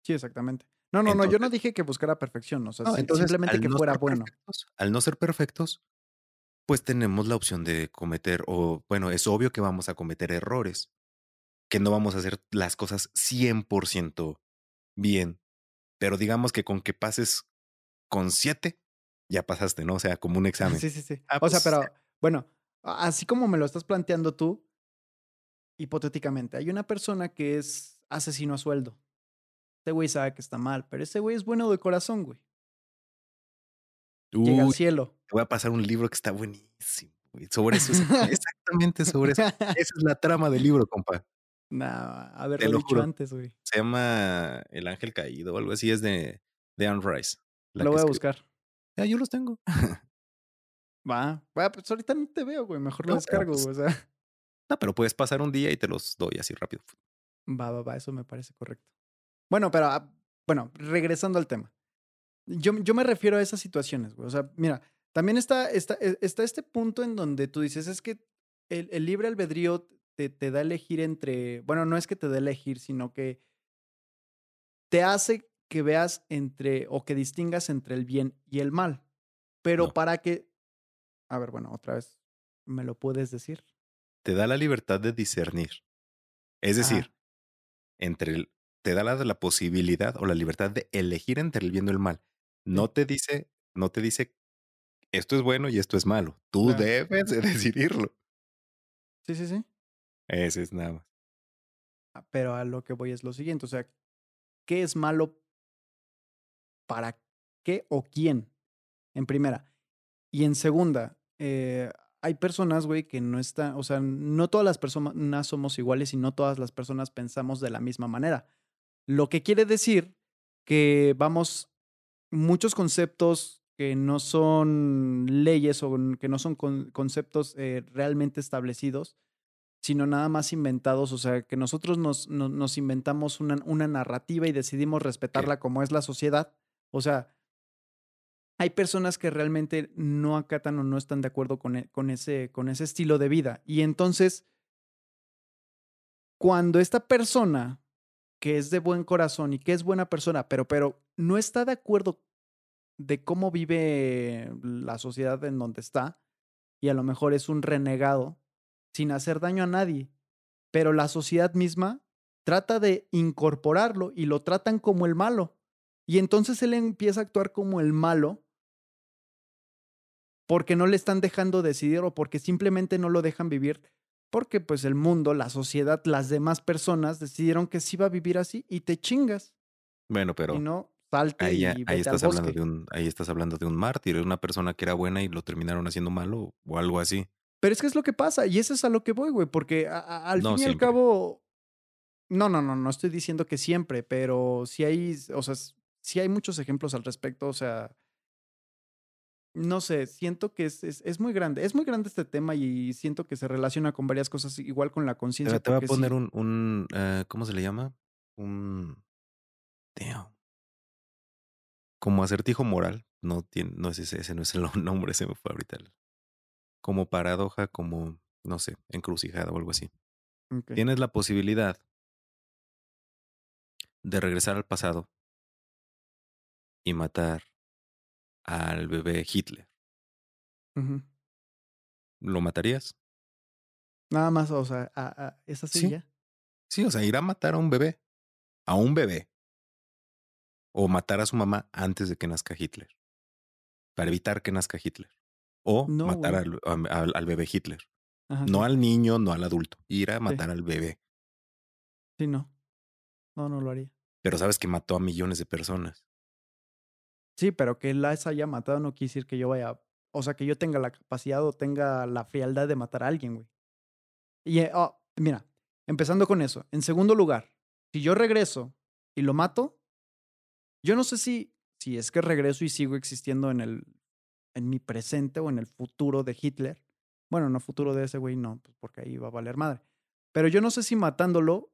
Sí, exactamente. No, no, no, yo no dije que buscara perfección, o sea, no, si entonces, simplemente que no fuera bueno. al no ser perfectos, pues tenemos la opción de cometer, o bueno, es obvio que vamos a cometer errores, que no vamos a hacer las cosas 100% bien, pero digamos que con que pases con 7, ya pasaste, ¿no? O sea, como un [LAUGHS] examen. Sí, sí, sí. Ah, O sea, pues pero bueno, a así como me lo estás planteando tú, hipotéticamente, hay una persona que es asesino a sueldo. Este güey sabe que está mal, pero ese güey es bueno de corazón, güey. Llega al cielo. te voy a pasar un libro que está buenísimo, güey, sobre eso, exacta [LAUGHS] exactamente sobre eso. Esa es la trama del libro, compa, te haberlo lo dicho juro. antes, güey. Se llama El ángel caído o algo así, es de de Anne Rice, Lo voy a buscar. Ah, yo los tengo. [LAUGHS] Va, va, pues ahorita no te veo, güey, mejor lo No, descargo, pues, o sea. no, pero puedes pasar un día y te los doy así rápido. Va, va, va, eso me parece correcto. Bueno, pero, ah, bueno, regresando al tema. Yo, yo me refiero a esas situaciones, güey. O sea, mira, también está, está, e- está este punto en donde tú dices, es que el, el libre albedrío te, te da a elegir entre, bueno, no es que te dé a elegir, sino que te hace que veas entre, o que distingas entre el bien y el mal. Pero No, para que, a ver, bueno, otra vez, ¿me lo puedes decir? te da la libertad de discernir. Es Ajá, decir, entre el te da la la posibilidad o la libertad de elegir entre el bien o el mal. No te dice no te dice esto es bueno y esto es malo. Tú claro. debes de decidirlo. Sí, sí, sí. Ese es nada más. Ah, Pero a lo que voy es lo siguiente, o sea, ¿qué es malo para qué o quién? En primera. Y en segunda, eh, hay personas, güey, que no están, o sea, no todas las personas somos iguales y no todas las personas pensamos de la misma manera. Lo que quiere decir que vamos, muchos conceptos que no son leyes o que no son con- conceptos eh, realmente establecidos, sino nada más inventados, o sea, que nosotros nos, no- nos inventamos una, una narrativa y decidimos respetarla como es la sociedad. O sea, hay personas que realmente no acatan o no están de acuerdo con, e- con, ese, con ese estilo de vida. Y entonces, cuando esta persona que es de buen corazón y que es buena persona, pero, pero no está de acuerdo de cómo vive la sociedad en donde está, y a lo mejor es un renegado, sin hacer daño a nadie, pero la sociedad misma trata de incorporarlo y lo tratan como el malo. Y entonces él empieza a actuar como el malo porque no le están dejando decidir o porque simplemente no lo dejan vivir, porque pues el mundo, la sociedad, las demás personas decidieron que sí va a vivir así y te chingas. Bueno, Y pero no, salte ahí y ahí al estás hablando de un ahí estás hablando de un mártir, de una persona que era buena y lo terminaron haciendo malo o algo así. Pero es que es lo que pasa y eso es a lo que voy, güey, porque a- a- al No fin y al cabo, no, no, no, no estoy diciendo que siempre, pero sí hay, o sea, sí hay muchos ejemplos al respecto, o sea, no sé, siento que es, es, es muy grande, es muy grande este tema y siento que se relaciona con varias cosas, igual con la conciencia, te voy a poner sí, un un, eh, ¿cómo se le llama? Un damn, como acertijo moral. no tiene, no es ese, ese no es el [LAUGHS] nombre, se me fue ahorita. Como paradoja, como, no sé, encrucijada o algo así. Tienes la posibilidad de regresar al pasado y matar al bebé Hitler. ¿Lo matarías? Nada más, o sea, a, a esa silla. Sí, o sea, ir a matar a un bebé. A un bebé. O matar a su mamá antes de que nazca Hitler. Para evitar que nazca Hitler. O No, matar al, al- al bebé Hitler. Ajá, No sí. al niño, no al adulto. Ir a matar al bebé. Sí, no. No, no lo haría. Pero sabes que mató a millones de personas. Sí, pero que las haya matado no quiere decir que yo vaya. O sea, que yo tenga la capacidad o tenga la frialdad de matar a alguien, güey. Y eh, oh, mira, empezando con eso. En segundo lugar, si yo regreso y lo mato, yo no sé si, si es que regreso y sigo existiendo en el en mi presente o en el futuro de Hitler. Bueno, no futuro de ese güey, no, pues porque ahí va a valer madre. Pero yo no sé si matándolo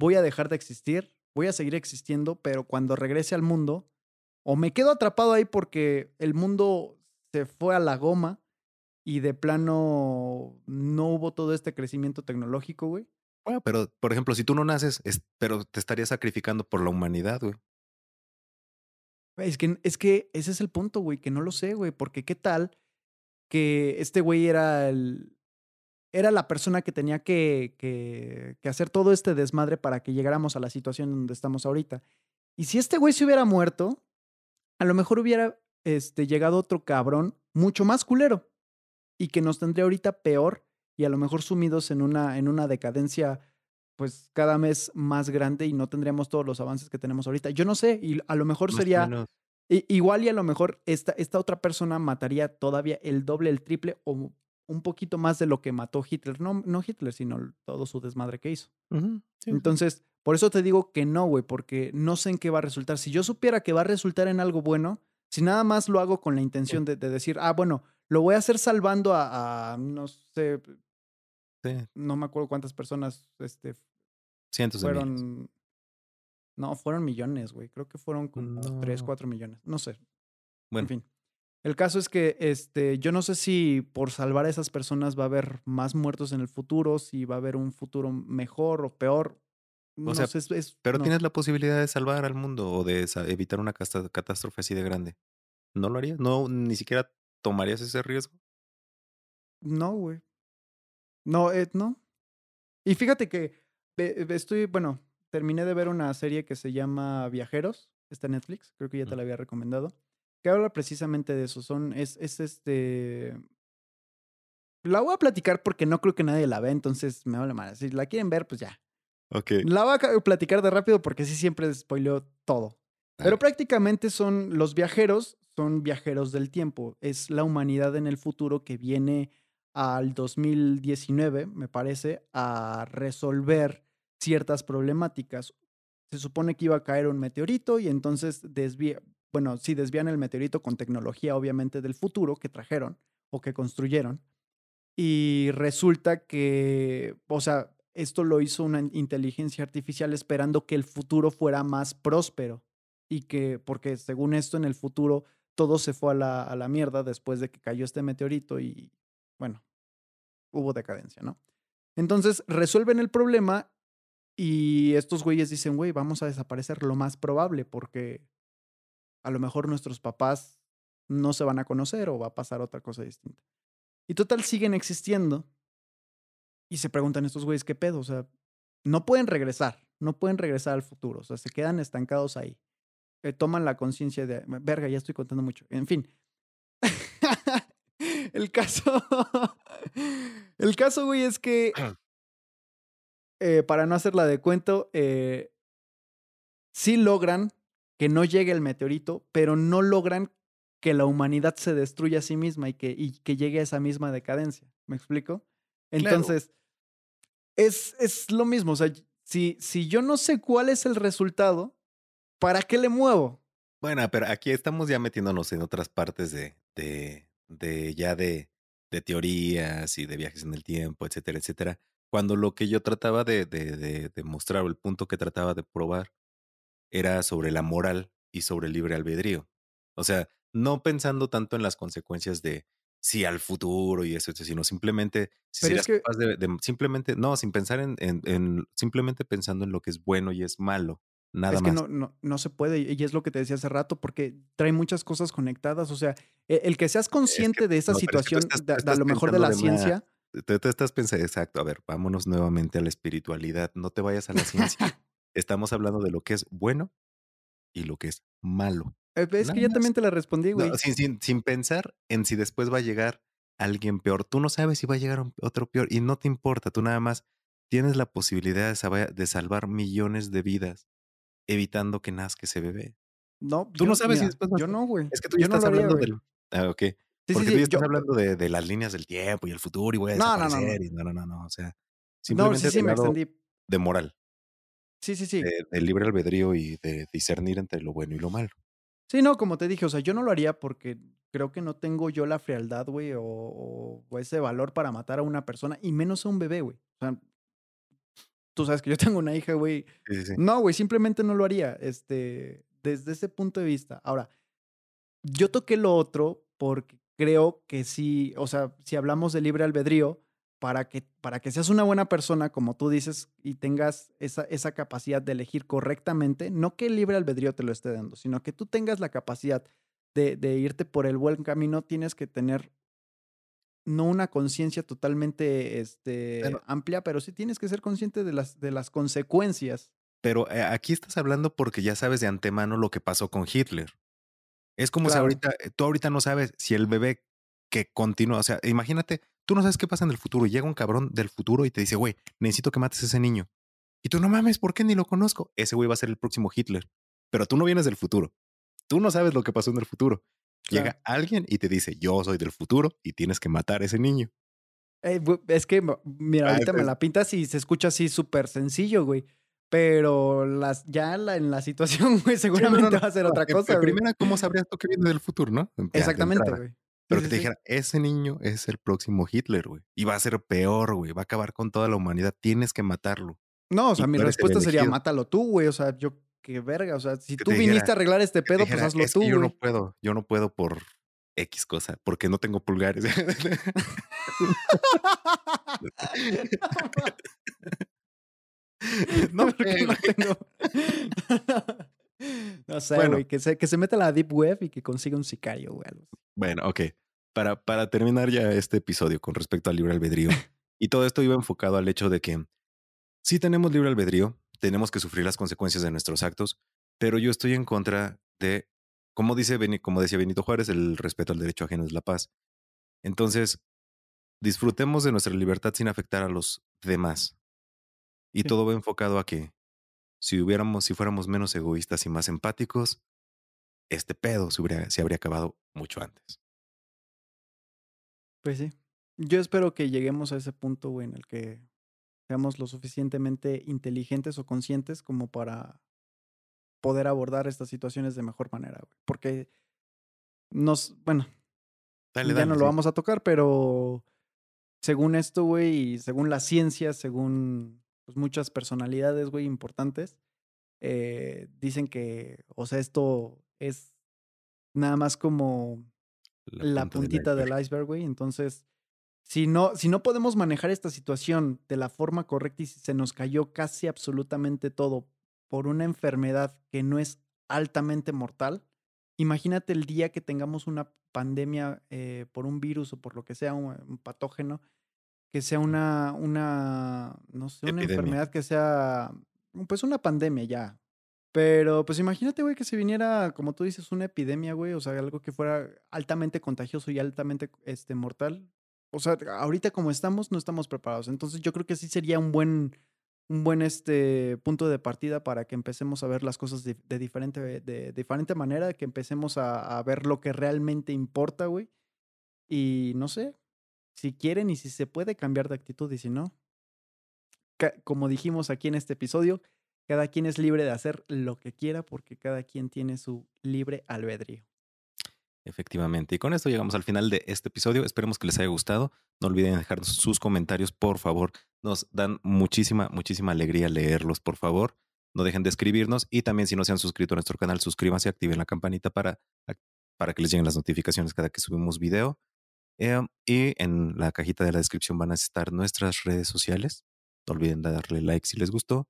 voy a dejar de existir, voy a seguir existiendo, pero cuando regrese al mundo, o me quedo atrapado ahí porque el mundo se fue a la goma y de plano no hubo todo este crecimiento tecnológico, güey. Bueno, pero, por ejemplo, si tú no naces, es- pero te estarías sacrificando por la humanidad, güey. Es que, es que ese es el punto, güey, que no lo sé, güey, porque qué tal que este güey era el... Era la persona que tenía que, que, que hacer todo este desmadre para que llegáramos a la situación donde estamos ahorita. Y si este güey se hubiera muerto, a lo mejor hubiera este, llegado otro cabrón mucho más culero y que nos tendría ahorita peor y a lo mejor sumidos en una, en una decadencia pues cada vez más grande y no tendríamos todos los avances que tenemos ahorita. Yo no sé, y a lo mejor Más sería igual y a lo mejor esta, esta otra persona mataría todavía el doble, el triple o un poquito más de lo que mató Hitler. No, no Hitler, sino todo su desmadre que hizo. Sí. Entonces, por eso te digo que no, güey, porque no sé en qué va a resultar. Si yo supiera que va a resultar en algo bueno, si nada más lo hago con la intención de, de decir, ah, bueno, lo voy a hacer salvando a, a, no sé, Sí, no me acuerdo cuántas personas este, cientos de miles. fueron. No, fueron millones, güey. Creo que fueron como 3, No. 4 millones. No sé. Bueno, En fin. El caso es que este, yo no sé si por salvar a esas personas va a haber más muertos en el futuro, si va a haber un futuro mejor o peor. No sea, sé, es- es- pero no. tienes la posibilidad de salvar al mundo o de evitar una catástrofe así de grande. ¿No lo harías? ¿No ni siquiera tomarías ese riesgo? No, güey. No, eh, no. Y fíjate que eh, eh, estoy, bueno, terminé de ver una serie que se llama Viajeros, está en Netflix, creo que ya te la había recomendado, que habla precisamente de eso. Son, es, es este. La voy a platicar porque no creo que nadie la vea, entonces me vale mal. Si la quieren ver, pues ya. Ok. La voy a ca- platicar de rápido porque sí siempre spoileo todo. Pero prácticamente son los viajeros, son viajeros del tiempo. Es la humanidad en el futuro que viene al 2019, me parece, a resolver ciertas problemáticas. Se supone que iba a caer un meteorito y entonces desvía, bueno, sí desvían el meteorito con tecnología obviamente del futuro que trajeron o que construyeron. Y resulta que, o sea, esto lo hizo una inteligencia artificial esperando que el futuro fuera más próspero y que, porque según esto en el futuro todo se fue a la, a la mierda después de que cayó este meteorito y, bueno, hubo decadencia, ¿no? Entonces resuelven el problema y estos güeyes dicen, güey, vamos a desaparecer lo más probable porque a lo mejor nuestros papás no se van a conocer o va a pasar otra cosa distinta. Y total, siguen existiendo. Y se preguntan estos güeyes, ¿qué pedo? O sea, no pueden regresar, no pueden regresar al futuro, o sea, se quedan estancados ahí. Eh, toman la conciencia de, verga, ya estoy contando mucho. En fin. [LAUGHS] el caso, [LAUGHS] el caso, güey, es que, eh, para no hacerla de cuento, eh, sí logran que no llegue el meteorito, pero no logran que la humanidad se destruya a sí misma y que, y que llegue a esa misma decadencia. ¿Me explico? Claro. Entonces, es, es lo mismo. O sea, si, si yo no sé cuál es el resultado, ¿para qué le muevo? Bueno, pero aquí estamos ya metiéndonos en otras partes de, de, de ya de, de teorías y de viajes en el tiempo, etcétera, etcétera. Cuando lo que yo trataba de, de, de, de mostrar o el punto que trataba de probar era sobre la moral y sobre el libre albedrío. O sea, no pensando tanto en las consecuencias de si al futuro y eso, sino simplemente si serías que capaz de, de simplemente, no, sin pensar en, en, en- simplemente pensando en lo que es bueno y es malo, nada Es que más. no, no, no se puede, y es lo que te decía hace rato, porque trae muchas cosas conectadas. O sea, e- el que seas Es que, consciente de esa no, es que situación, estás, de, a lo mejor de la de ciencia, Tú, tú estás pensando, exacto, a ver, vámonos nuevamente a la espiritualidad, no te vayas a la ciencia. Estamos hablando de lo que es bueno y lo que es malo. eh, es Nada que ya más. también te la respondí, No, güey. sin, sin, sin pensar en si después va a llegar alguien peor. Tú no sabes si va a llegar otro peor y no te importa. Tú nada más tienes la posibilidad de, salvar millones de vidas evitando que nazca ese bebé. No, Tú yo, no sabes si mira, después va a yo no, güey. Es que tú ya no estás haría, hablando del... Ah, ok. Sí, sí, Porque tú sí, ya estás yo, hablando de, de las líneas del tiempo y el futuro y voy a no, no, no, no. desaparecer. Y no, no, no, no. O sea, No, sí, simplemente sí, me extendí. de moral, Sí, sí, sí. de, de libre albedrío y de discernir entre lo bueno y lo malo. Sí, no, como te dije, o sea, yo no lo haría porque creo que no tengo yo la frialdad, güey, o, ese valor para matar a una persona, y menos a un bebé, güey. O sea, tú sabes que yo [LAUGHS] tengo una hija, güey. Sí, sí, sí. No, güey, simplemente no lo haría, este, desde ese punto de vista. Ahora, yo toqué lo otro porque creo que sí, o sea, si hablamos de libre albedrío, para que, para que seas una buena persona, como tú dices, y tengas esa, esa capacidad de elegir correctamente, no que el libre albedrío te lo esté dando, sino que tú tengas la capacidad de, de irte por el buen camino, tienes que tener no una conciencia totalmente este, Pero, amplia, pero sí tienes que ser consciente de las, de las consecuencias. pero eh, aquí estás hablando porque ya sabes de antemano lo que pasó con Hitler. Es como si ahorita, eh, tú ahorita no sabes si el bebé que continúa, o sea, imagínate, tú no sabes qué pasa en el futuro y llega un cabrón del futuro y te dice, güey, necesito que mates a ese niño. Y tú no mames, ¿por qué ni lo conozco? Ese güey va a ser el próximo Hitler. Pero tú no vienes del futuro. Tú no sabes lo que pasó en el futuro. Claro. Llega alguien y te dice, yo soy del futuro y tienes que matar a ese niño. Eh, es que, mira, Ah, ahorita me la pintas y se escucha así súper sencillo, güey. Pero las, ya la- en la situación, [LAUGHS] güey, Sí, no, no, seguramente no. va a ser otra en- cosa, en güey. primera, ¿cómo sabrías tú que viene del futuro, no? Exactamente, güey. Pero que te dijera, ese niño es el próximo Hitler, güey. Y va a ser peor, güey. Va a acabar con toda la humanidad. Tienes que matarlo. No, o Y sea, mi respuesta sería mátalo tú, güey. O sea, yo, qué verga. O sea, si Que tú te viniste dijera, a arreglar este pedo, pues hazlo es tú, que yo no puedo, yo no puedo por X cosa, porque no tengo pulgares. [LAUGHS] no ¿Por qué sé, no tengo? [LAUGHS] no sé, Bueno, güey. Que se, que se meta a la Deep Web y que consiga un sicario, güey. bueno, ok. Para, para terminar ya este episodio con respecto al libre albedrío, [LAUGHS] y todo esto iba enfocado al hecho de que sí tenemos libre albedrío, tenemos que sufrir las consecuencias de nuestros actos, pero yo estoy en contra de, como, dice, como decía Benito Juárez, el respeto al derecho ajeno es la paz. Entonces, disfrutemos de nuestra libertad sin afectar a los demás. Y Sí. todo va enfocado a que si hubiéramos, si fuéramos menos egoístas y más empáticos, este pedo se, habría acabado mucho antes. Pues sí. Yo espero que lleguemos a ese punto, güey, en el que seamos lo suficientemente inteligentes o conscientes como para poder abordar estas situaciones de mejor manera, güey. Porque nos, bueno, Dale, ya dale, no lo vamos a tocar, pero según esto, güey, y según la ciencia, según pues, muchas personalidades, güey, importantes, eh, dicen que, o sea, esto es nada más como la, puntita del iceberg. güey. Entonces, si no, si no podemos manejar esta situación de la forma correcta y si se nos cayó casi absolutamente todo por una enfermedad que no es altamente mortal, imagínate el día que tengamos una pandemia eh, por un virus o por lo que sea, un, un patógeno, que sea una, una, no sé, una Epidemia. enfermedad que sea, pues una pandemia ya. Pero pues imagínate, güey, que se viniera, como tú dices, una epidemia, güey, o sea, algo que fuera altamente contagioso y altamente este, mortal. O sea, ahorita como estamos, no estamos preparados. Entonces yo creo que sí sería un buen, un buen este, punto de partida para que empecemos a ver las cosas de, de diferente, de, diferente manera, que empecemos a, a ver lo que realmente importa, güey. Y no sé, si quieren y si se puede cambiar de actitud y si no, como dijimos aquí en este episodio, cada quien es libre de hacer lo que quiera porque cada quien tiene su libre albedrío. Efectivamente. Y con esto llegamos al final de este episodio. Esperemos que les haya gustado. No olviden dejarnos sus comentarios, por favor. Nos dan muchísima, muchísima alegría leerlos, por favor. No dejen de escribirnos. Y también si no se han suscrito a nuestro canal, suscríbanse, activen la campanita para para que les lleguen las notificaciones cada que subimos video. Em, y en la cajita de la descripción van a estar nuestras redes sociales. No olviden darle like si les gustó.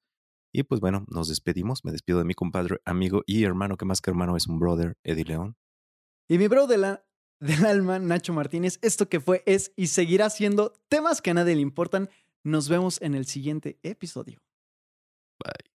Y pues bueno, nos despedimos. Me despido de mi compadre, amigo y hermano, que más que hermano es un brother, Eddie León. Y mi bro de la, del alma, Nacho Martínez, esto que fue, es y seguirá siendo temas que a nadie le importan. Nos vemos en el siguiente episodio. Bye.